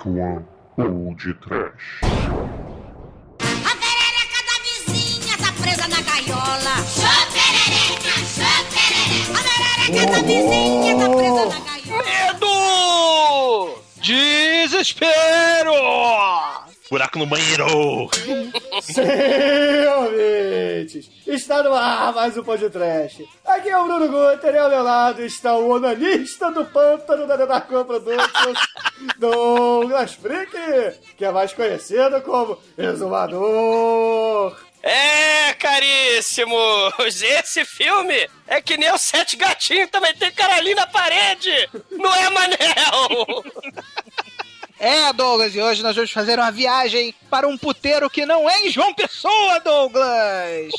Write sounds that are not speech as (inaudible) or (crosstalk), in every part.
Dark One ou de Trash. A perereca da vizinha tá presa na gaiola. Chô perereca, chô perereca. A perereca da vizinha tá presa na gaiola. Medo! Desespero! Buraco no banheiro! (laughs) Sim, ouvintes! Está no ar mais um podcast. Aqui é o Bruno Guter e ao meu lado está o onanista do pântano da Denarcon Productions, (laughs) Douglas Freak, que é mais conhecido como Exumador. É, caríssimos! Esse filme é que nem o Sete Gatinhos também tem caralhinho na parede! Não é, Manel? (laughs) É, Douglas, e hoje nós vamos fazer uma viagem para um puteiro que não é em João Pessoa, Douglas!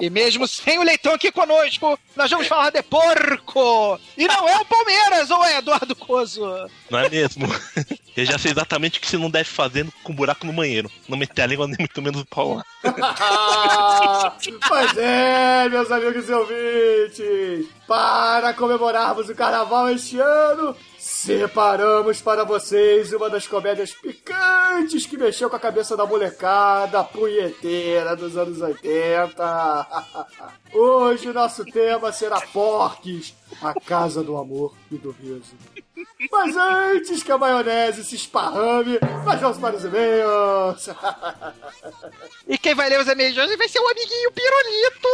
E mesmo sem o leitão aqui conosco, nós vamos falar de porco! E não é o Palmeiras, ou é, Eduardo Coso? Não é mesmo? (laughs) Eu já sei exatamente o que você não deve fazer com buraco no banheiro. Não meter a língua nem muito menos o pau lá. (laughs) pois é, meus amigos e ouvintes! Para comemorarmos o carnaval este ano, separamos para vocês uma das comédias picantes que mexeu com a cabeça da molecada punheteira dos anos 80. (laughs) Hoje o nosso tema será Porques, a casa do amor e do riso. Mas antes que a maionese se esparrame, nós vamos para os e-mails. E quem vai ler os e-mails hoje vai ser o amiguinho Pirulito!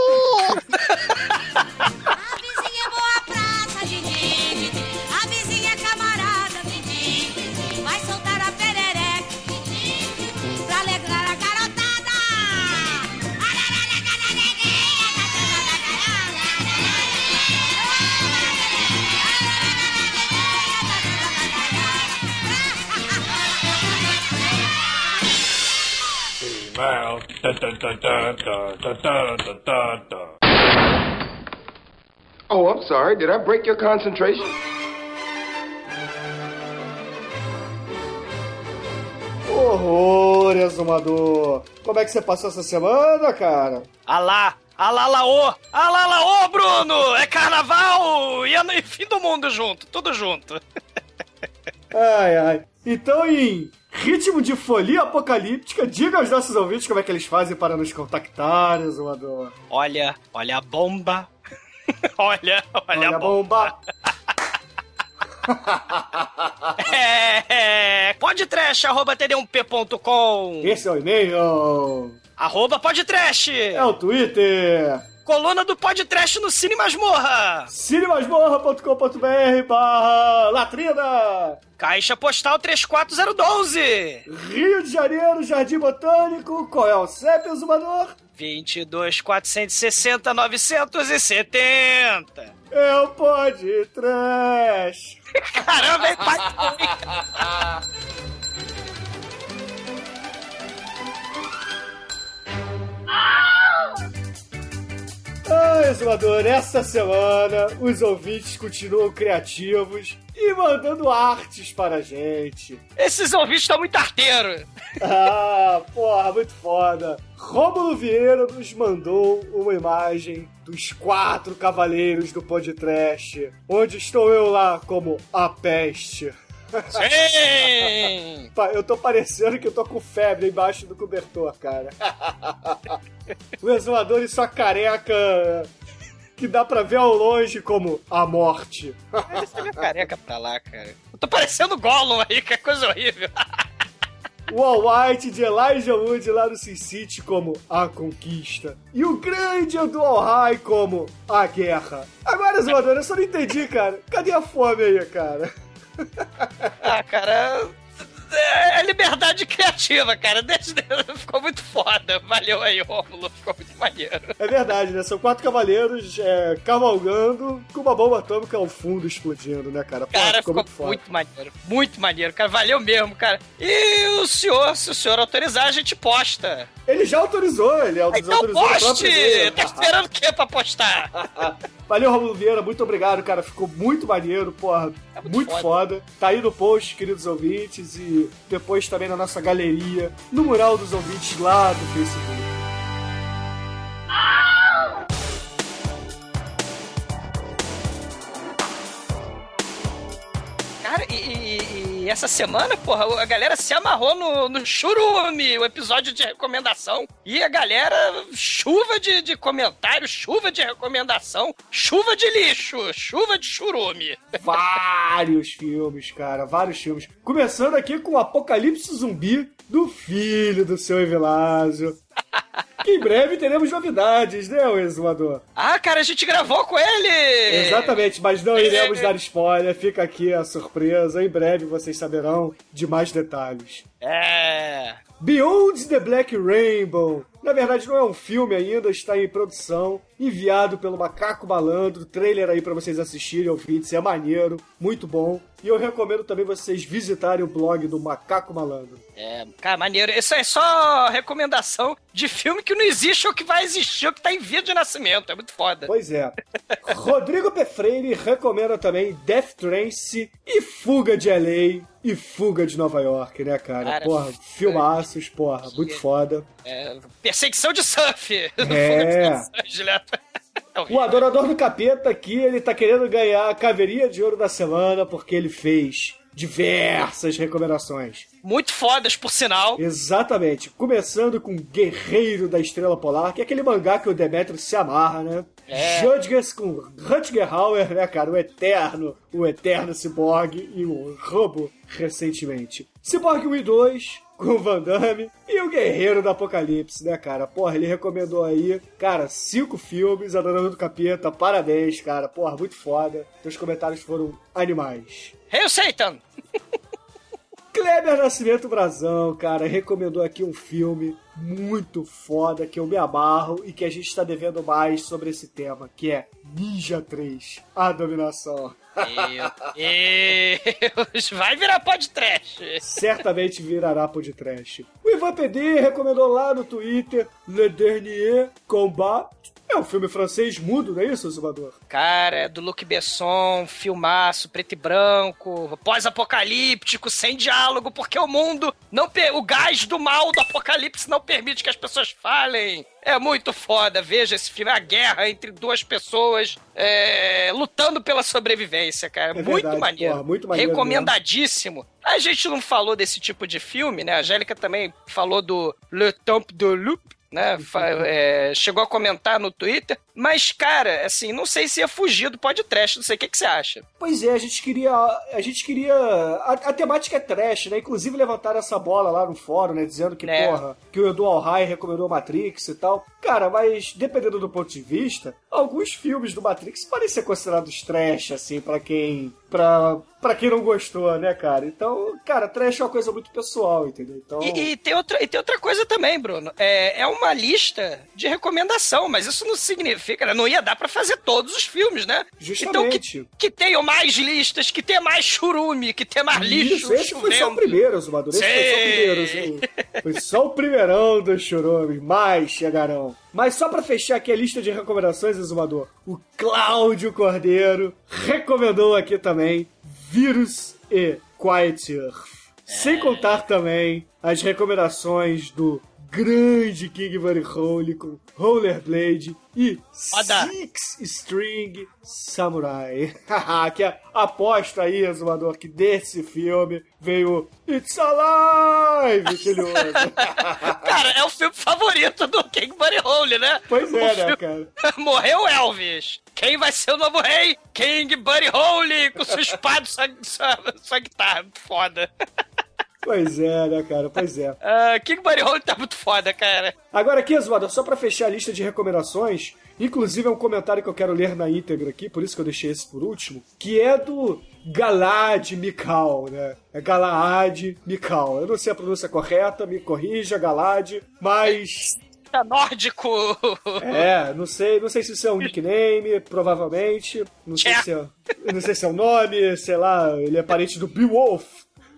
(laughs) Oh, I'm sorry. Did I break your concentration? Horror, exumador. Como é que você passou essa semana, cara? Alá! Alá laô! Alá laô, Bruno! É carnaval e ano- e fim do mundo junto, tudo junto. (laughs) Ai, ai. Então, em ritmo de folia apocalíptica, diga aos nossos ouvintes como é que eles fazem para nos contactar, exumador. Olha, olha a bomba. olha, (laughs) olha, Olha a a bomba. bomba. (laughs) É, é, podtrash, arroba td1p.com, Esse é o e-mail. arroba podtrash, É o Twitter. Coluna do podtrash no Cine Masmorra, cinemasmorra.com.br barra latrina. caixa postal 34012, Rio de Janeiro, Jardim Botânico. Qual é o CEP, exumador? 22 460 970. É o Pod Trash. Caramba, hein, pai? (laughs) Ah, exumador, essa semana os ouvintes continuam criativos e mandando artes para a gente. Esses ouvintes estão muito arteiros. (laughs) Ah, porra, muito foda. Rômulo Vieira nos mandou uma imagem dos quatro cavaleiros do podcast, onde estou eu lá como a peste. Sim! Eu tô parecendo que eu tô com febre embaixo do cobertor, cara. o exumador e sua careca que dá pra ver ao longe como a morte. Essa é minha careca pra lá, cara. Eu tô parecendo Gollum aí, que é coisa horrível. O All White de Elijah Wood lá no Sin City como a conquista. E o grande do All High como a guerra. Agora, exumador, eu só não entendi, cara. Cadê a fome aí, cara? Ah, cara. É liberdade criativa, cara. Desde... Ficou muito foda. Valeu aí, Rômulo. Ficou muito maneiro. É verdade, né? São quatro cavaleiros é, cavalgando com uma bomba atômica ao fundo explodindo, né, cara? Pô, Cara, ficou ficou muito foda. muito maneiro. Muito maneiro, cara. Valeu mesmo, cara. E o senhor, se o senhor autorizar, a gente posta. Ele já autorizou, ele Então autorizou próprio poste! Tá esperando o quê pra postar? (laughs) Valeu, Romulo Vieira, muito obrigado, cara. Ficou muito maneiro, porra. É muito muito foda. Tá aí no post, queridos ouvintes, e depois também na nossa galeria, no mural dos ouvintes lá do Facebook. Cara, e, e- e essa semana, porra, a galera se amarrou no, no Churume, o episódio de recomendação. E a galera, chuva de, de comentários, chuva de recomendação, chuva de lixo, chuva de churume. Vários filmes, cara, vários filmes. Começando aqui com o Apocalipse Zumbi do filho do seu Evilásio. (laughs) Que em breve teremos novidades, né, o exumador? Ah, cara, a gente gravou com ele! Exatamente, mas não iremos dar spoiler, fica aqui a surpresa. Em breve vocês saberão de mais detalhes. É. Beyond the Black Rainbow. Na verdade, não é um filme ainda, está em produção, enviado pelo Macaco Malandro. Trailer aí pra vocês assistirem, ouvintes, é maneiro, muito bom. E eu recomendo também vocês visitarem o blog do Macaco Malandro. É, cara, maneiro. Isso é só recomendação de filme que não existe ou que vai existir ou que tá em via de nascimento. É muito foda. Pois é. Rodrigo P. Freire recomenda também Death Trance e Fuga de LA e Fuga de Nova York, né, cara? Cara, porra, filmaços, porra, muito foda. É, perseguição de surf. (laughs) É. É O. Adorador do Capeta aqui, ele tá querendo ganhar a caveirinha de ouro da semana porque ele fez diversas recomendações. Muito fodas, por sinal. Exatamente. Começando com Guerreiro da Estrela Polar, que é aquele mangá que o Demetrio se amarra, né? É. Judges com Rutger Hauer, né, cara? O eterno, o eterno Cyborg e o Robo recentemente. Cyborg 1 e 2 com o Van Damme e o Guerreiro do Apocalipse, né, cara? Porra, ele recomendou aí, cara, cinco filmes, Adorando do Capeta, parabéns, cara. Porra, muito foda. Teus comentários foram animais. Hail Satan! (laughs) Kleber Nascimento Brazão, cara, recomendou aqui um filme muito foda que eu me amarro e que a gente está devendo mais sobre esse tema, que é Ninja 3, A Dominação. Meu Deus! Vai virar podcast! Certamente virará por de trash. O Ivan PD recomendou lá no Twitter Le Dernier Combat. É um filme francês mudo, não é isso, Zumbador? Cara, é do Luc Besson, filmaço, preto e branco, pós-apocalíptico, sem diálogo, porque o mundo não. O gás do mal do apocalipse não permite que as pessoas falem. É muito foda, veja esse filme, a guerra entre duas pessoas é, lutando pela sobrevivência, cara. É muito verdade, maneiro. porra, muito maneiro Recomendadíssimo. A gente não falou desse tipo de filme, né? A Angélica também falou do Le Temps de Loup, né? É, chegou a comentar no Twitter. Mas, cara, assim, não sei se ia fugir do podcast, não sei o que, que você acha. Pois é, a gente queria. A gente queria. A, a temática é trash, né? Inclusive levantaram essa bola lá no fórum, né? Dizendo que, É. porra, que o Edu Alhai recomendou Matrix e tal. Cara, mas dependendo do ponto de vista, alguns filmes do Matrix podem ser considerados trash, assim, pra quem. Pra, pra quem não gostou, né, cara? Então, cara, trash é uma coisa muito pessoal, entendeu? Então. E, e tem outra, e tem outra coisa também, Bruno. É, é uma lista de recomendação, mas isso não significa, né? Não ia dar pra fazer todos os filmes, né? Então, que, Justamente. que tenham mais listas, que tenha mais churume, que tenha mais lixo Isso, esse foi só o primeiro, Zumador. Esse foi só o primeiro, sim. Foi só o primeirão dos churumes. Mais chegarão. Mas só pra fechar aqui a lista de recomendações, Exumador, o Cláudio Cordeiro recomendou aqui também Vírus e Quiet Earth. Sem contar também as recomendações do grande King Van Hole com Rollerblade e. Six String Samurai. que é- aposto aí, Exumador, que desse filme veio It's Alive, que ele usa. Cara, é o filme favorito do King Buddy Hole, né? Pois O é, né, filme- cara? Morreu Elvis. Quem vai ser o novo rei? King Buddy Hole, com sua espada e sua, sua, sua guitarra. Foda. Pois é, né, cara? Pois é. (laughs) Ah, King Buddy Hole tá muito foda, cara. Agora aqui, Exumador, só pra fechar a lista de recomendações, inclusive é um comentário que eu quero ler na íntegra aqui, por isso que eu deixei esse por último, que é do Galad Mikal, né? É Galad Mikal. Eu não sei a pronúncia correta, me corrija, Galad, mas Tá nórdico. É, não sei, não sei se isso é um nickname, provavelmente. Não sei se é, não sei se é um nome, sei lá, ele é parente do Beowulf.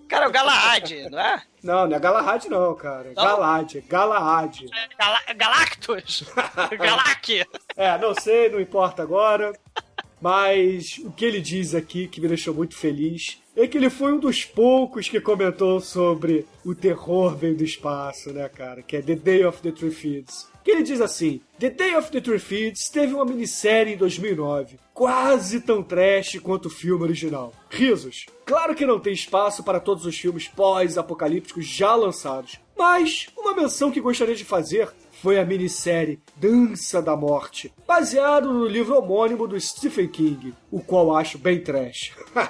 Cara, o Galahad, não é? Não, não é Galahad não, cara. Não? Galad, é Galahad. Gala Galactus. (laughs) Galac. É, não sei, não importa agora. Mas o que ele diz aqui, que me deixou muito feliz, é que ele foi um dos poucos que comentou sobre o terror veio do espaço, né, cara? Que é The Day of the Triffids. Que ele diz assim: The Day of the Three Fields teve uma minissérie em 2009, quase tão trash quanto o filme original. Risos. Claro que não tem espaço para todos os filmes pós-apocalípticos já lançados, mas uma menção que gostaria de fazer foi a minissérie Dança da Morte, baseado no livro homônimo do Stephen King, o qual acho bem trash. (laughs)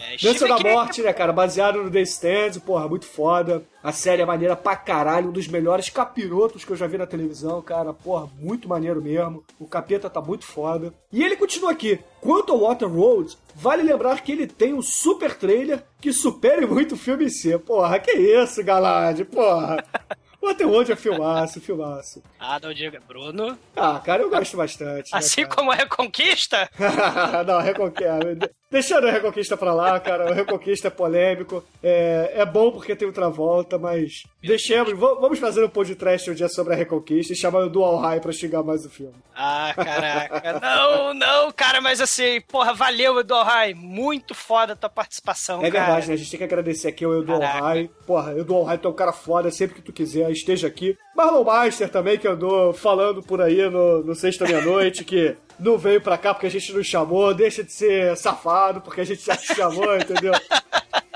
É, Dança Stephen da King- Morte, né, cara? Baseado no The Stand, porra, muito foda. A série é maneira pra caralho, um dos melhores capirotos que eu já vi na televisão, cara. Porra, muito maneiro mesmo. O capeta tá muito foda. E ele continua aqui. Quanto ao Water Road, vale lembrar que ele tem um super trailer que supere muito o filme em si. Porra, que isso, Galad? Porra. (laughs) Waterworld é filmaço, filmaço. Ah, não diga, Bruno. Ah, cara, eu gosto bastante. né, Assim cara? como a Reconquista, (laughs) não, Reconquista. Deixando a Reconquista pra lá, cara. O Reconquista é polêmico. É, é bom porque tem outra volta, mas. Deixemos. va- Vamos fazer um podcast um dia sobre a Reconquista e chamar o Dual High pra xingar mais o filme. Ah, caraca. Não, não, cara, mas assim, porra, valeu, Edohai. Muito foda a tua participação, É cara. verdade, né? A gente tem que agradecer aqui ao Caraca. High. Porra, Edu High tu é um cara foda, sempre que tu quiser, esteja aqui. Marlon Master também, que andou falando por aí no, no Sexta Meia-Noite, que não veio pra cá porque a gente não chamou, deixa de ser safado, porque a gente já te chamou, entendeu?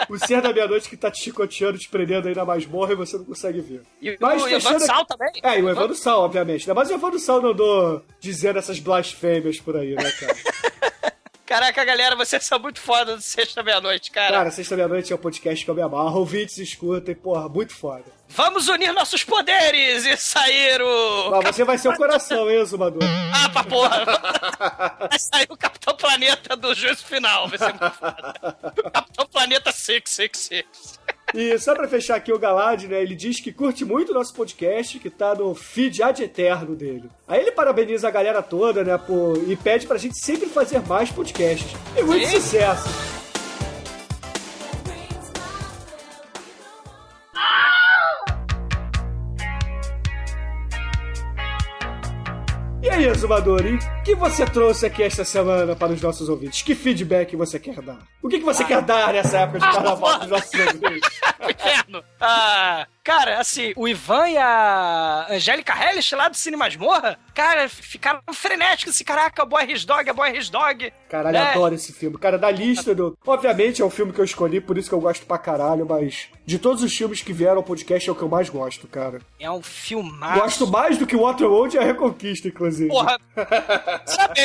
O Ser da Meia-Noite que tá te chicoteando, te prendendo aí na masmorra e você não consegue ver. E Mas o fechando Evandro Sal também? É, e o Evandro Sal, obviamente, né? Mas o Evandro Sal não andou dizendo essas blasfêmias por aí, né, cara? (laughs) Caraca, galera, vocês são muito foda do Sexta Meia-Noite, cara. Cara, Sexta Meia-Noite é um podcast que eu me amarro, ouvintes escutem, porra, muito foda. Vamos unir nossos poderes e sair o... Você vai ser o coração, hein, Zumador? Ah, pra porra. (laughs) Vai sair o Capitão Planeta do juízo final. Vai ser muito foda. Capitão Planeta 666. E só pra fechar aqui o Galad, né? Ele diz que curte muito o nosso podcast, que tá no feed ad eterno dele. Aí ele parabeniza a galera toda, né? Por... E pede pra gente sempre fazer mais podcasts. E muito Sim. sucesso! E aí, Zumador, e o que você trouxe aqui esta semana para os nossos ouvintes? Que feedback você quer dar? O que, que você quer dar nessa época de carnaval para os nossos (laughs) ouvintes? Inferno. Ah, cara, assim, o Ivan e a Angélica Hellish lá do Cine Masmorra, cara, ficaram frenéticos. Assim, caraca, Boy His Dog, é Boy His Dog. Caralho, né? adoro esse filme. Cara, da lista do. Obviamente é o filme que eu escolhi, por isso que eu gosto pra caralho, mas de todos os filmes que vieram ao podcast é o que eu mais gosto, cara. É um filmaço. Gosto mais do que Waterworld e a Reconquista, inclusive. Porra, (laughs) sabe,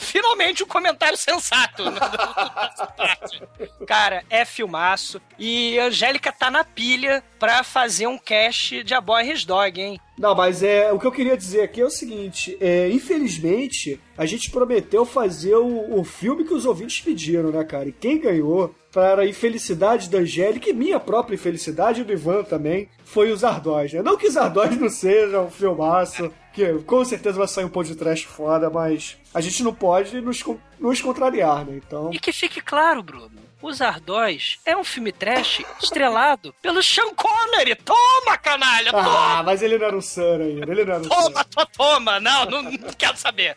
finalmente um comentário sensato. (laughs) Cara, é filmaço. E a Angélica tá na pilha pra fazer um cast de A Boy His Dog, hein? Não, mas é o que eu queria dizer aqui é o seguinte: é, infelizmente, a gente prometeu fazer o, o filme que os ouvintes pediram, né, cara? E quem ganhou, para a infelicidade da Angélica e minha própria infelicidade do Ivan também, foi o Zardóis, né? Não que Zardóis não seja um filmaço, que com certeza vai sair um pão de trash foda, mas a gente não pode nos, nos contrariar, né? Então. E que fique claro, Bruno. Os Ardóis é um filme trash estrelado pelo Sean Connery. Toma, canalha, toma! Ah, mas ele não era um Sun ainda, ele não era um. Toma, to- toma! Não, não, não quero saber.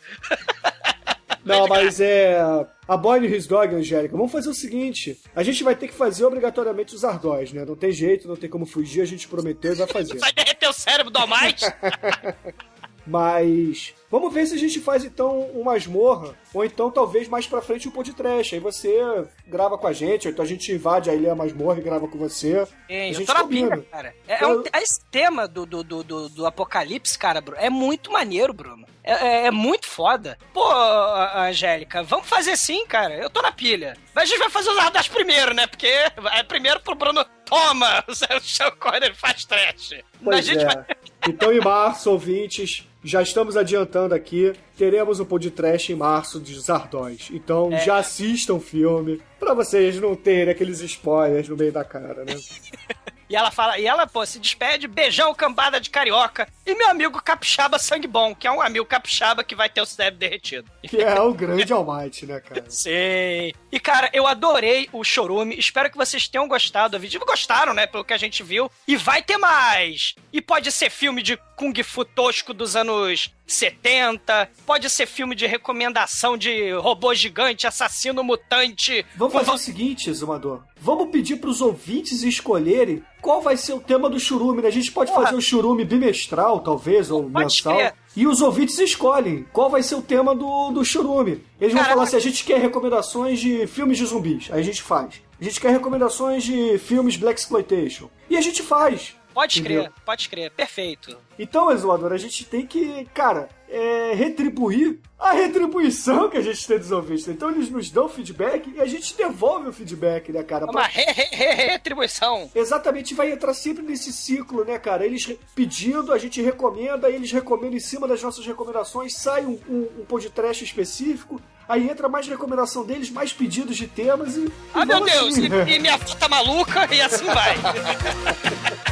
Não, mas é. A Boy e His Dog, Angélica, vamos fazer o seguinte: a gente vai ter que fazer obrigatoriamente os ardóis, né? Não tem jeito, não tem como fugir, a gente prometeu e vai fazer. Vai derreter o cérebro do Almighty? (laughs) Mas. Vamos ver se a gente faz então um masmorra, ou então talvez mais pra frente um de trash. Aí você grava com a gente, ou então a gente invade a ilha masmorra e grava com você. Hein, a eu gente tô na pilha, cara. É, é um- esse tema do, do, do, do, apocalipse, cara, Bruno, é muito maneiro, Bruno. É, é- é muito foda. Pô, a- a Angélica, vamos fazer sim, cara. Eu tô na pilha. Mas a gente vai fazer os Ardóis primeiro, né? Porque é primeiro pro Bruno. Toma! (laughs) O Sean Connery faz trash. a Pois gente é. vai. Então, em março, ouvintes, já estamos adiantando aqui. Teremos um trash em março de Zardóis. Então, É. já assistam o filme, pra vocês não terem aqueles spoilers no meio da cara, né? (laughs) E ela fala, e ela, pô, se despede, beijão, cambada de carioca. E meu amigo capixaba sangue bom, que é um amigo capixaba que vai ter o cérebro derretido. Que é o grande Almighty, né, cara? (laughs) Sei. E, cara, eu adorei o Chorume. Espero que vocês tenham gostado do vídeo. Gostaram, né? Pelo que a gente viu. E vai ter mais. E pode ser filme de Kung Fu tosco dos anos 70. Pode ser filme de recomendação de robô gigante, assassino mutante. Vamos fazer o seguinte, Zumador. Vamos pedir pros ouvintes escolherem qual vai ser o tema do churume, né? A gente pode Porra. fazer o churume bimestral, talvez, ou Pode mensal. crer. E os ouvintes escolhem qual vai ser o tema do, do churume. Eles vão Cara, falar se a gente quer recomendações de filmes de zumbis. Aí a gente faz. A gente quer recomendações de filmes Black Exploitation. E a gente faz. Pode Entendeu? crer, pode crer. Perfeito. Então, Exumador, a gente tem que, cara, é, retribuir a retribuição que a gente tem dos ouvintes. Então eles nos dão feedback e a gente devolve o feedback, né, cara? Uma re- re- re- retribuição. Exatamente, vai entrar sempre nesse ciclo, né, cara? Eles pedindo, a gente recomenda, eles recomendam em cima das nossas recomendações, sai um, um, um podcast específico, aí entra mais recomendação deles, mais pedidos de temas e. Ah, e meu vamos Deus, assim, e, e minha avó tá maluca e assim vai. (laughs)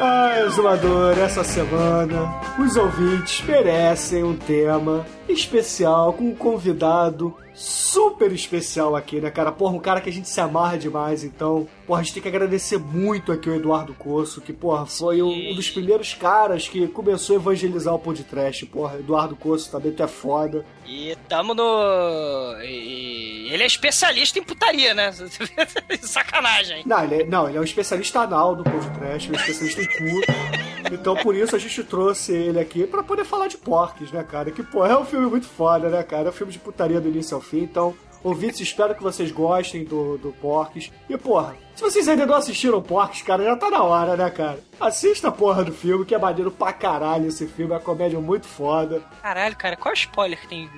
Ah, Exumador, essa semana os ouvintes merecem um tema especial com um convidado super especial aqui, né, cara? Porra, um cara que a gente se amarra demais, então, porra, a gente tem que agradecer muito aqui o Eduardo Coço, que, porra, foi um, um dos primeiros caras que começou a evangelizar o podcast, porra. Eduardo Coço também, tu é foda. E tamo no. E ele é especialista em putaria, né? (laughs) Sacanagem. Não ele, é, não, ele é um especialista anal do podcast, um especialista em cu. Então, por isso, a gente trouxe ele aqui pra poder falar de porques, né, cara? Que, porra, é um filme muito foda, né, cara? É um filme de putaria do início ao fim, então... Ouvintes, espero que vocês gostem do, do Porques. E, porra, se vocês ainda não assistiram Porques, cara, já tá na hora, né, cara? Assista a porra do filme, que é maneiro pra caralho esse filme. É comédia muito foda. Caralho, cara, qual spoiler que tem?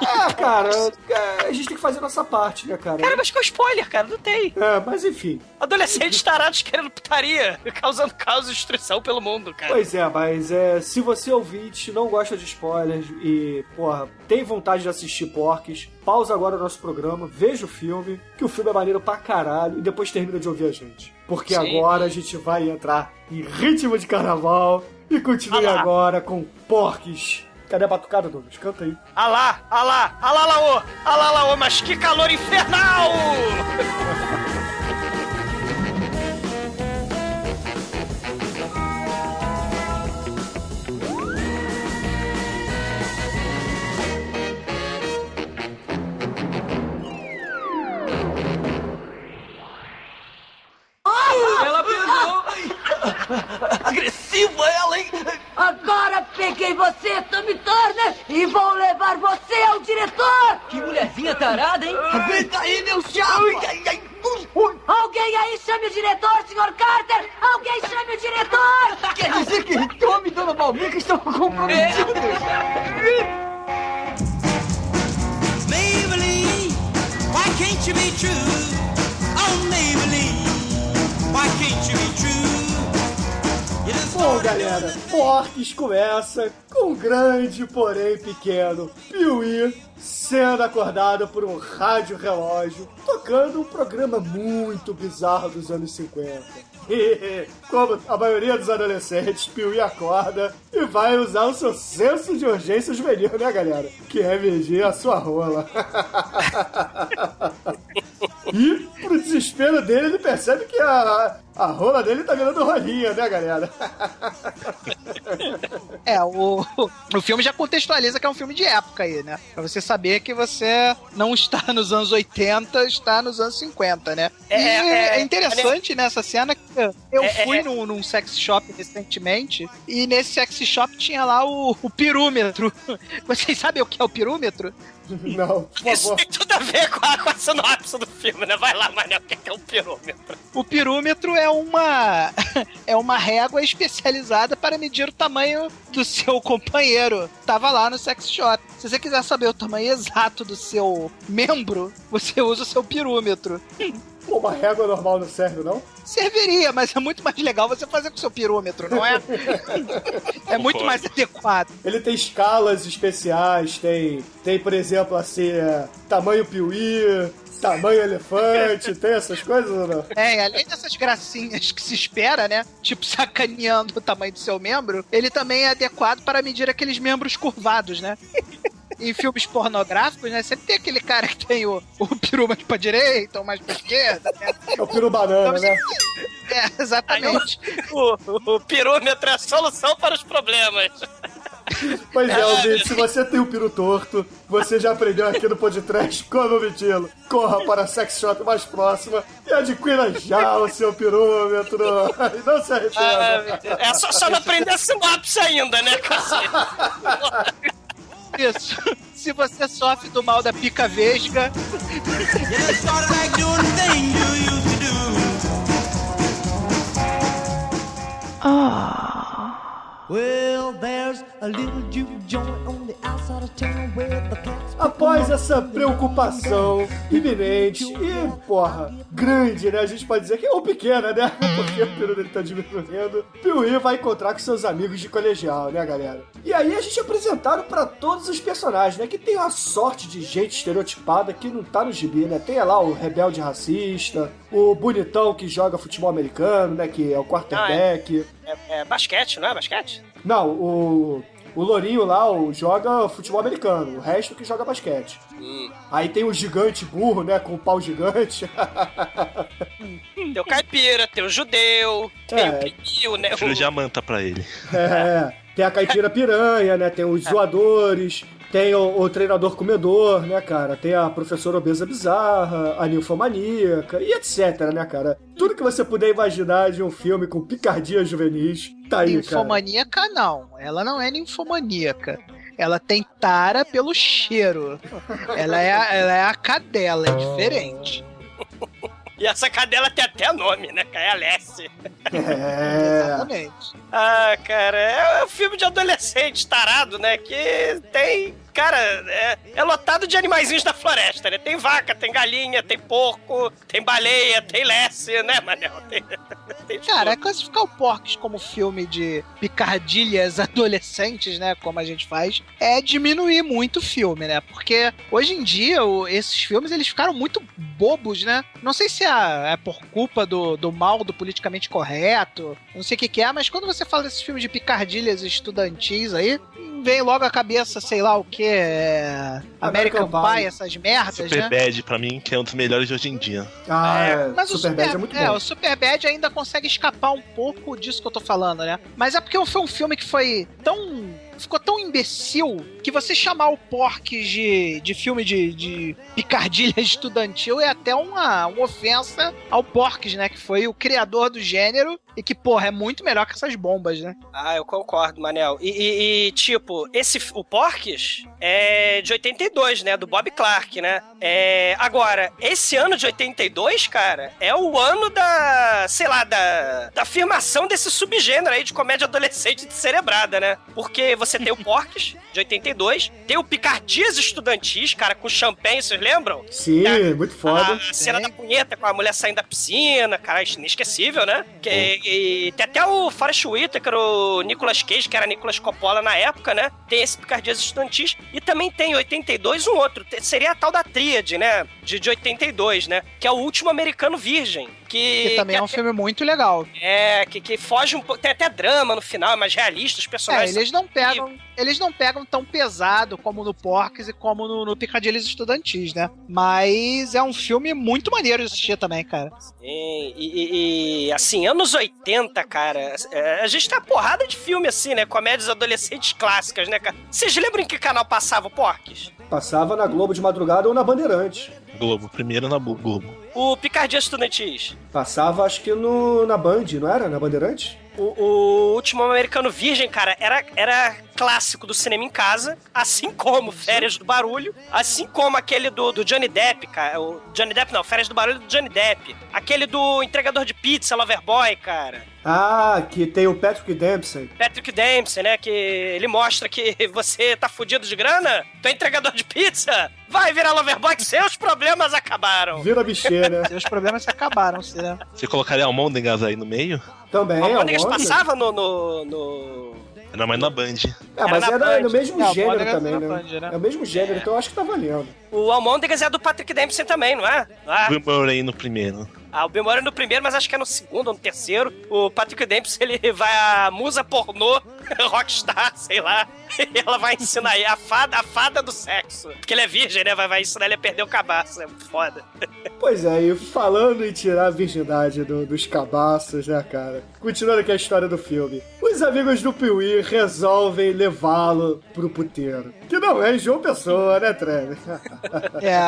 Ah, cara, é, a gente tem que fazer a nossa parte, né, cara? Cara, mas qual é spoiler, cara? Não tem. É, mas enfim. Adolescentes tarados querendo putaria, causando caos e destruição pelo mundo, cara. Pois é, mas é, se você ouvinte não gosta de spoilers e, porra, tem vontade de assistir Porques, pausa agora o nosso programa, veja o filme, que o filme é maneiro pra caralho, e depois termina de ouvir a gente. Porque Sim. agora a gente vai entrar em ritmo de carnaval e continue agora com Porques. Cadê a batucada, Douglas? Canta aí. Alá, alá, alá, laô, alá, laô, mas que calor infernal! Agora peguei você, Tommy Turner, e vou levar você ao diretor! Que mulherzinha tarada, hein? Aguenta aí, meu chapa! Alguém aí chame o diretor, Sr. Carter! Alguém chame o diretor! (laughs) Quer dizer que Tom e Dona Balmica estão comprometidos? Maybelline, why can't you be true? Oh, Maybelline, why can't you be true? Bom, galera, Porques começa com um grande, porém pequeno Piuí sendo acordado por um rádio relógio tocando um programa muito bizarro dos anos 50. (laughs) Como a maioria dos adolescentes, Piuí acorda e vai usar o seu senso de urgência juvenil, né, galera? Que é medir a sua rola. (laughs) E, pro desespero dele, ele percebe que a, a rola dele tá virando rolinha, né, galera? É, o, o filme já contextualiza que é um filme de época aí, né? Pra você saber que você não está nos anos 80, está nos anos 50, né? É, e é, é, interessante nessa cena que eu É, fui. Num, num sex shop recentemente e nesse sex shop tinha lá o, o pirúmetro. (laughs) Vocês sabem o que é o pirúmetro? Não, por Isso favor. tem tudo a ver com a, com a sinopse do filme, né? Vai lá, Manel, o que é que é um pirômetro? O pirúmetro é uma (laughs) é uma régua especializada para medir o tamanho do seu companheiro. Tava lá no sex shop. Se você quiser saber o tamanho exato do seu membro, você usa o seu pirúmetro. (laughs) Pô, uma régua normal não serve, não? Serviria, mas é muito mais legal você fazer com o seu pirômetro, não é? (laughs) é muito mais adequado. Ele tem escalas especiais, tem, tem por exemplo, assim, é, tamanho piuí, tamanho elefante, tem essas coisas ou não? É, e além dessas gracinhas que se espera, né? Tipo, sacaneando o tamanho do seu membro, ele também é adequado para medir aqueles membros curvados, né? Em filmes pornográficos, né? Sempre tem aquele cara que tem o, o peru mais pra direita ou mais pra esquerda, né? É o peru banana, né? (laughs) É, exatamente. O, o pirômetro é a solução para os problemas. Pois é, ouvinte, se você tem o peru torto, você já aprendeu aqui no podcast (laughs) como omiti-lo. Corra para a sex shop mais próxima e adquira já o seu pirômetro. E (laughs) não se Ah, arrependa. meu Deus. é só, só não aprender a sinopse ainda, né, cacete? Isso. Se você sofre do mal da pica vesga, done (laughs) Após essa preocupação iminente e, porra, grande, né? A gente pode dizer que, ou pequena, né? (laughs) Porque o peru dele tá diminuindo. Piuí vai encontrar com seus amigos de colegial, né, galera? E aí a gente é apresentado pra todos os personagens, né? Que tem uma sorte de gente estereotipada que não tá no gibi, né? Tem lá o rebelde racista, o bonitão que joga futebol americano, né? Que é o quarterback. É, é basquete, não é basquete? Não, o. O Lourinho lá o, joga futebol americano, o resto que joga basquete. Aí tem o gigante burro, né? Com o pau gigante. (laughs) Tem o caipira, tem o judeu, tem É. o pneu, né? Filho O- de Amanta pra ele. É, tem a caipira piranha, né? Tem os zoadores, tem o, o treinador comedor, né, cara? Tem a professora obesa bizarra, a ninfomaníaca e etc, né, cara? Tudo que você puder imaginar de um filme com picardia juvenis, tá aí, cara. ninfomaníaca não. Ela não é ninfomaníaca. Ela tem tara pelo cheiro. Ela é, a- ela é a cadela, é diferente. (laughs) E essa cadela tem até nome, né? É a Lessie. É. Exatamente. Ah, cara, é um filme de adolescente tarado, né? Que tem. Cara, é, é lotado de animaizinhos da floresta, né? Tem vaca, tem galinha, tem porco, tem baleia, tem Lessie, né, Manel? (laughs) Tem, tem Cara, é classificar o Porques como filme de picardilhas (laughs) adolescentes, né? Como a gente faz, é diminuir muito o filme, né? Porque hoje em dia o- esses filmes eles ficaram muito bobos, né? Não sei se é, é por culpa do, do mal do politicamente correto, não sei o que, que é, mas quando você fala desses filmes de picardilhas estudantis aí, vem logo à cabeça, sei lá o que, é... American, American Pie, Pie. essas merdas, Super né? Bad, pra mim, que é um dos melhores de hoje em dia. Ah, é. Mas o Superbad Super, é muito é, bom. o Superbad ainda consegue escapar um pouco disso que eu tô falando, né? Mas é porque foi um filme que foi tão. Ficou tão imbecil que você chamar o Porques de, de filme de, de picardilha (laughs) estudantil é até uma, uma ofensa ao Porques, né? Que foi o criador do gênero e que, porra, é muito melhor que essas bombas, né? Ah, eu concordo, Manel. E, e- e, tipo, esse, o Porques é de 82, né? Do Bob Clark, né? É, agora, esse ano de 82, cara, é o ano da, sei lá, da, da afirmação desse subgênero aí de comédia adolescente descerebrada, né? Porque você tem o Porques, de 82, tem o Picardias Estudantis, cara, com champanhe, vocês lembram? Sim, muito foda. A cena Tem. da punheta com a mulher saindo da piscina, cara, inesquecível, né? Que, e tem até o Forrest Whitaker, o Nicolas Cage, que era Nicolas Coppola na época, né? Tem esse Picardias Estudantis. E também tem em 82 um outro. Seria a tal da Tríade, né? De, de 82, né? Que é o último americano virgem. Que, Que também é um filme muito legal. é, que, que foge um pouco. Tem até drama no final, é mais realista, os É, personagens. eles não pegam, eles não pegam tão pesado como no Porques e como no, no Picadilhas Estudantis, né? Mas é um filme muito maneiro de assistir também, cara. E, e- e, assim, anos 80, cara, é, a gente tem uma porrada de filme assim, né? Comédias adolescentes clássicas, né, cara? Vocês lembram em que canal passava o Porques? Passava na Globo de madrugada ou na Bandeirante. Globo, primeiro na Globo. O Picardia Estudantis. Passava, acho que no, na Band, não era? Na Bandeirante? O, o último americano virgem, cara, era, era clássico do cinema em casa, assim como Férias do Barulho, assim como aquele do, do Johnny Depp, cara. O Johnny Depp não, Férias do Barulho do Johnny Depp. Aquele do entregador de pizza, Loverboy, cara. Ah, que tem o Patrick Dempsey. Patrick Dempsey, né? Que ele mostra que (laughs) você tá fudido de grana, tu é entregador de pizza, vai virar Loverboy que seus problemas acabaram. Vira bicheira. (laughs) Seus problemas se acabaram, se né? Você colocaria Almôndegas aí no meio? Também, O Almôndegas Almôndega. passava no, no, no- Era mais na Band. É, mas Era era, no mesmo É, gênero também, né? Band, né? É o mesmo gênero, então eu acho que tá valendo. O Almôndegas é do Patrick Dempsey também, não é? Não é? Murray no primeiro. Ah, o Bill Murray no primeiro, mas acho que é no segundo ou no terceiro. O Patrick Dempsey, ele vai a musa pornô (laughs) rockstar, sei lá. E (laughs) ela vai ensinar aí a fada, a fada do sexo. Porque ele é virgem, né? Vai, vai ensinar ele a perder o cabaço. É foda. (laughs) Pois é, e falando em tirar a virgindade do- dos cabaços, né, cara? Continuando aqui a história do filme. Os amigos do Piuí resolvem levá-lo pro puteiro. Que não é João Pessoa, né, Trevor? (laughs) É,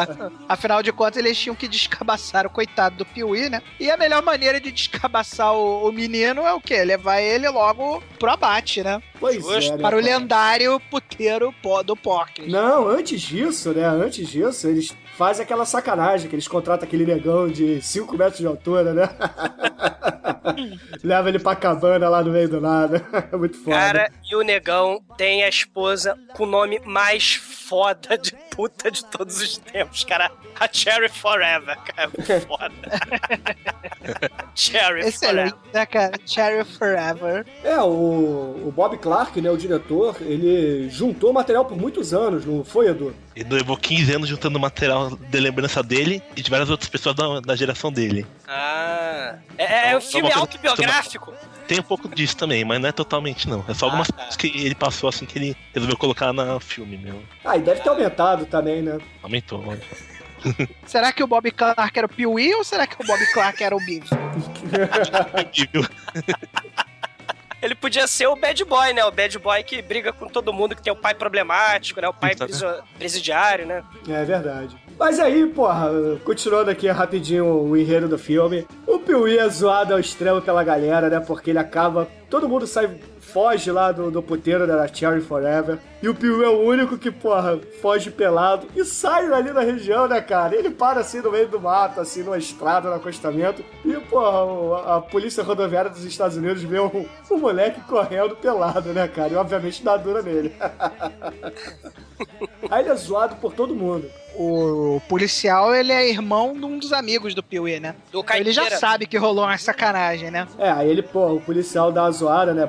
afinal de contas eles tinham que descabaçar o coitado do Piuí, né? E a melhor maneira de descabaçar o, o menino é o quê? Levar ele logo pro abate, né? Pois Justo. é, né, Para o cara? Lendário puteiro do Porky. Não, antes disso, né? Antes disso, eles fazem aquela sacanagem que eles contratam aquele negão de 5 metros de altura, né? (laughs) Leva ele pra cabana lá no meio do nada. (laughs) É muito foda. Cara, e o negão tem a esposa com o nome mais foda de puta de todos os tempos, cara. A Cherry Forever, cara. É muito foda. (laughs) Cherry Excelente, Forever. né, cara? Cherry Forever. É, o, o Bob Clark, né, o diretor, ele juntou material por muitos anos, não foi, Edu? Ele levou 15 anos juntando material de lembrança dele e de várias outras pessoas da, da geração dele. Ah. É, é um Só filme uma coisa- autobiográfico. Tem um pouco disso também, mas não é totalmente não. É só algumas Ah, tá. coisas que ele passou assim que ele resolveu colocar no filme mesmo. Ah, e deve ter aumentado também, né? Aumentou, olha. (laughs) Será que o Bob Clark era o Piuí ou será que o Bob Clark era o Biff? (laughs) (laughs) Ele podia ser o bad boy, né? O bad boy que briga com todo mundo, que tem o pai problemático, né? O pai né? preso- presidiário, né? É verdade. Mas aí, porra, continuando aqui rapidinho o enredo do filme, o Piuí é zoado ao extremo pela galera, né? Porque ele acaba. Todo mundo sai, foge lá do, do puteiro da Cherry Forever. E o Piuí é o único que, porra, foge pelado e sai ali da região, né, cara? Ele para assim no meio do mato, assim, numa estrada, no acostamento. E, porra, o- a, polícia rodoviária dos Estados Unidos vê um, um moleque correndo pelado, né, cara? E obviamente dá dura nele. (laughs) aí ele é zoado por todo mundo. O policial, ele é irmão de um dos amigos do Piuí, né? Do Então ele já sabe que rolou uma sacanagem, né? É, aí ele, pô, o policial dá uma zoada, né?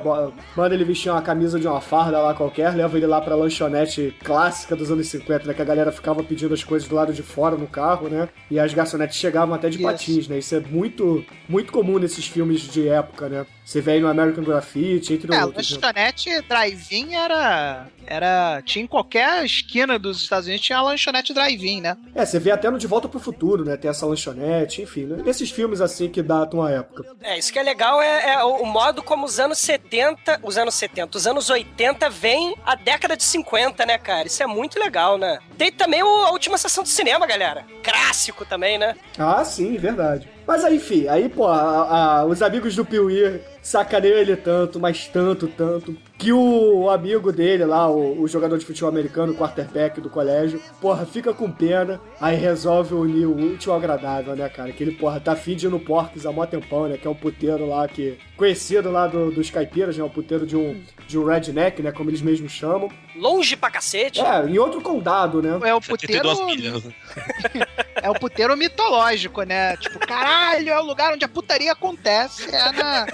Manda ele vestir uma camisa de uma farda lá qualquer, leva ele lá pra lanchonete clássica dos anos 50, né? Que a galera ficava pedindo as coisas do lado de fora no carro, né? E as garçonetes chegavam até de Isso. patins, né? Isso é muito, muito comum nesses filmes de época, né? Você vê aí no American Graffiti, entre É, outros. né? lanchonete drive-in era, era. Tinha em qualquer esquina dos Estados Unidos tinha uma lanchonete drive-in, né? É, você vê até no De Volta pro Futuro, né? Tem essa lanchonete, enfim, né? Nesses filmes assim que datam a época. É, isso que é legal é, é o modo como os anos 70, os anos 70, os anos 80 vem a década de 50, né, cara? Isso é muito legal, né? Tem também o- a última sessão de cinema, galera. Clássico também, né? Ah, sim, verdade. Mas aí, enfim, aí, pô, a- a- os amigos do Piuí sacaneiam ele tanto, mas tanto, tanto, que o amigo dele lá, o, o jogador de futebol americano, o quarterback do colégio, porra, fica com pena, aí resolve unir o útil ao agradável, né, cara? Que ele, porra, tá no Porques há mó tempão, né? Que é um puteiro lá que. Conhecido lá do- dos caipiras, né? Um puteiro de um, de um redneck, né? Como eles mesmos chamam. Longe pra cacete. É, em outro condado, né? É o puteiro. 72 milhas. (laughs) É o puteiro mitológico, né? Tipo, caralho, é o lugar onde a putaria acontece. É na.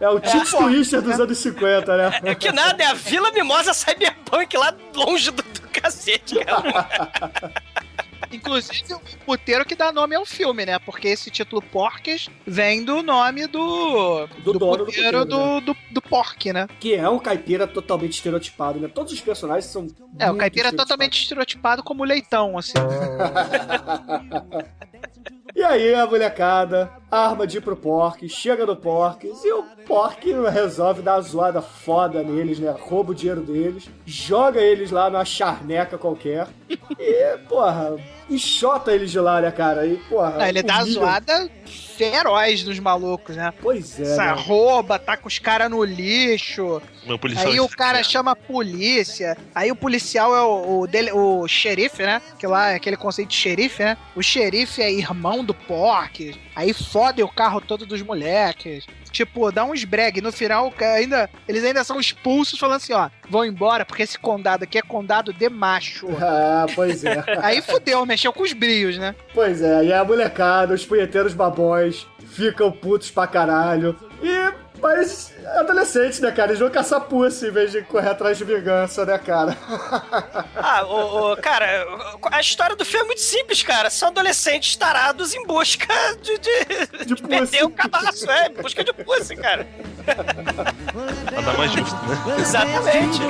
É o Tits Twister dos anos 50, né? É que nada, é a Vila Mimosa Cyberpunk lá longe do, do cacete, cara. (laughs) Inclusive, o puteiro que dá nome ao filme, né? Porque esse título Porques vem do nome do. Do dono do puteiro puteiro, do, do, do Pork, né? Que é um caipira totalmente estereotipado, né? Todos os personagens são. É, o caipira é totalmente estereotipado como leitão, assim. (laughs) (laughs) E aí a molecada arma de ir pro Porques, chega no Porques e o Porque resolve dar uma zoada foda neles, né? Rouba o dinheiro deles, joga eles lá numa charneca qualquer e, porra, enxota eles de lá, né, cara? E, porra. Não, ele dá a zoada feroz nos malucos, né? Pois é. Essa né? rouba, taca os caras no lixo. Meu policial Aí o está cara chama a polícia. Aí o policial é o, o, dele, o xerife, né? Que lá é aquele conceito de xerife, né? O xerife é irmão do Pork. Aí fodem o carro todo dos moleques. Tipo, dá uns breg. No final, o ainda, eles ainda são expulsos falando assim, ó. Vão embora porque esse condado aqui é condado de macho. (laughs) Ah, pois é. Aí fudeu, mexeu com os brios, né? Pois é, e a molecada, os punheteiros babões, ficam putos pra caralho. E. Mas adolescentes, né, cara? Eles vão caçar pussy em vez de correr atrás de vingança, né, cara? (laughs) Ah, o, o- cara, a história do filme é muito simples, cara. São adolescentes tarados em busca de, de, De de perder o cabaço, é, em busca de pussy, cara. Nada mais justo, né? Exatamente.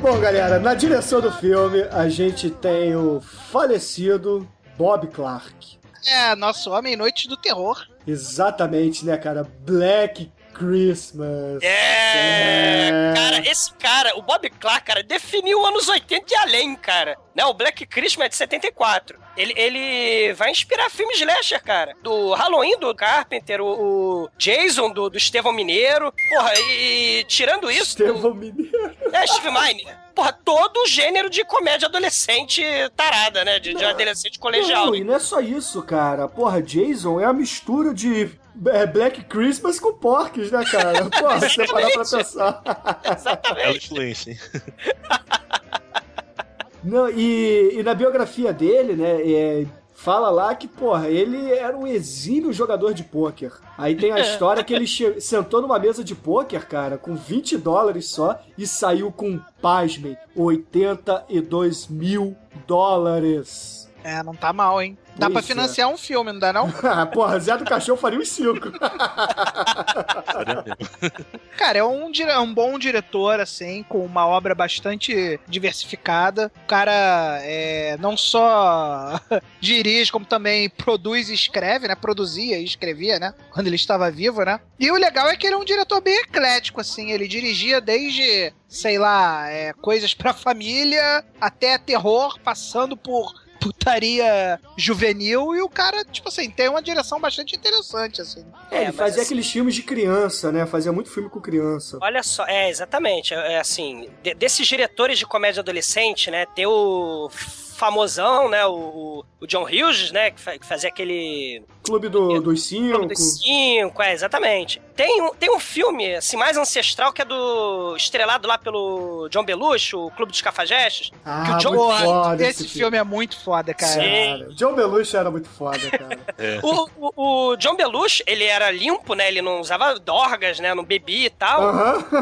Bom, galera, na direção do filme a gente tem o falecido Bob Clark. É, nosso Homem Noite do Terror. Exatamente, né, cara? Black Christmas. É, cara, esse cara, o Bob Clark, cara, definiu anos 80 e além, cara. Né, o Black Christmas é de 74. Ele, ele vai inspirar filmes slasher, cara. Do Halloween do Carpenter, o, o Jason do, do Estevão Mineiro. Porra, e, tirando isso... Estevão Mineiro. É, Steve Miner. Porra, todo o gênero de comédia adolescente tarada, né? De, de adolescente colegial. Não, e não é só isso, cara. Porra, Jason é a mistura de é, Black Christmas com Porques, né, cara? (laughs) Porra, se você parar pra pensar. Exatamente. É a influência, hein? Não, e, e na biografia dele, né, é, fala lá que, porra, ele era um exímio jogador de pôquer. Aí tem a (laughs) história que ele sentou numa mesa de pôquer, cara, com 20 dólares só e saiu com, pasmem, 82 mil dólares. É, não tá mal, hein? Dá pra é. financiar um filme, não dá não? (laughs) Ah, porra, Zé do Caixão faria uns cinco. Cara, é um, dire- é um bom diretor, assim, com uma obra bastante diversificada. O cara é, não só (laughs) dirige, como também produz e escreve, né? Produzia e escrevia, né? Quando ele estava vivo, né? E o legal é que ele é um diretor bem eclético, assim. Ele dirigia desde, sei lá, é, coisas pra família até terror, passando por putaria juvenil. E o cara, tipo assim, tem uma direção bastante interessante, assim. É, ele mas fazia assim- aqueles filmes de criança, né? Fazia muito filme com criança. Olha só, é, exatamente. É, é assim, de- desses diretores de comédia adolescente, né? Tem o famosão, né? O, o- John Hughes, né? Que fazia aquele Clube do, dos Cinco. Clube dos Cinco, é, exatamente. Tem um, tem um filme, assim, mais ancestral, que é do... Estrelado lá pelo John Belushi, o Clube dos Cafajestes. Ah, que o John... muito foda esse filme é muito foda, cara. Sim. John Belushi era muito foda, cara. É. O, o, o John Belushi, ele era limpo, né? Ele não usava dorgas, né? Não bebia e tal.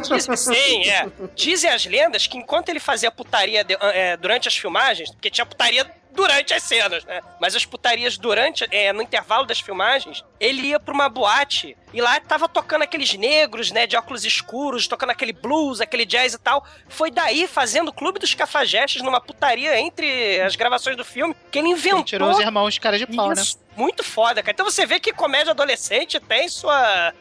Dizem, sim, é. Dizem as lendas que enquanto ele fazia putaria de- é, durante as filmagens, porque tinha putaria durante as cenas, né? Mas as putarias durante, é, no intervalo das filmagens, ele ia pra uma boate e lá tava tocando aqueles negros, né, de óculos escuros, tocando aquele blues, aquele jazz e tal. Foi daí, fazendo o Clube dos Cafajestes, numa putaria entre as gravações do filme, que ele inventou... Ele tirou os irmãos de cara de pau, né? Isso, muito foda, cara. Então você vê que comédia adolescente tem sua.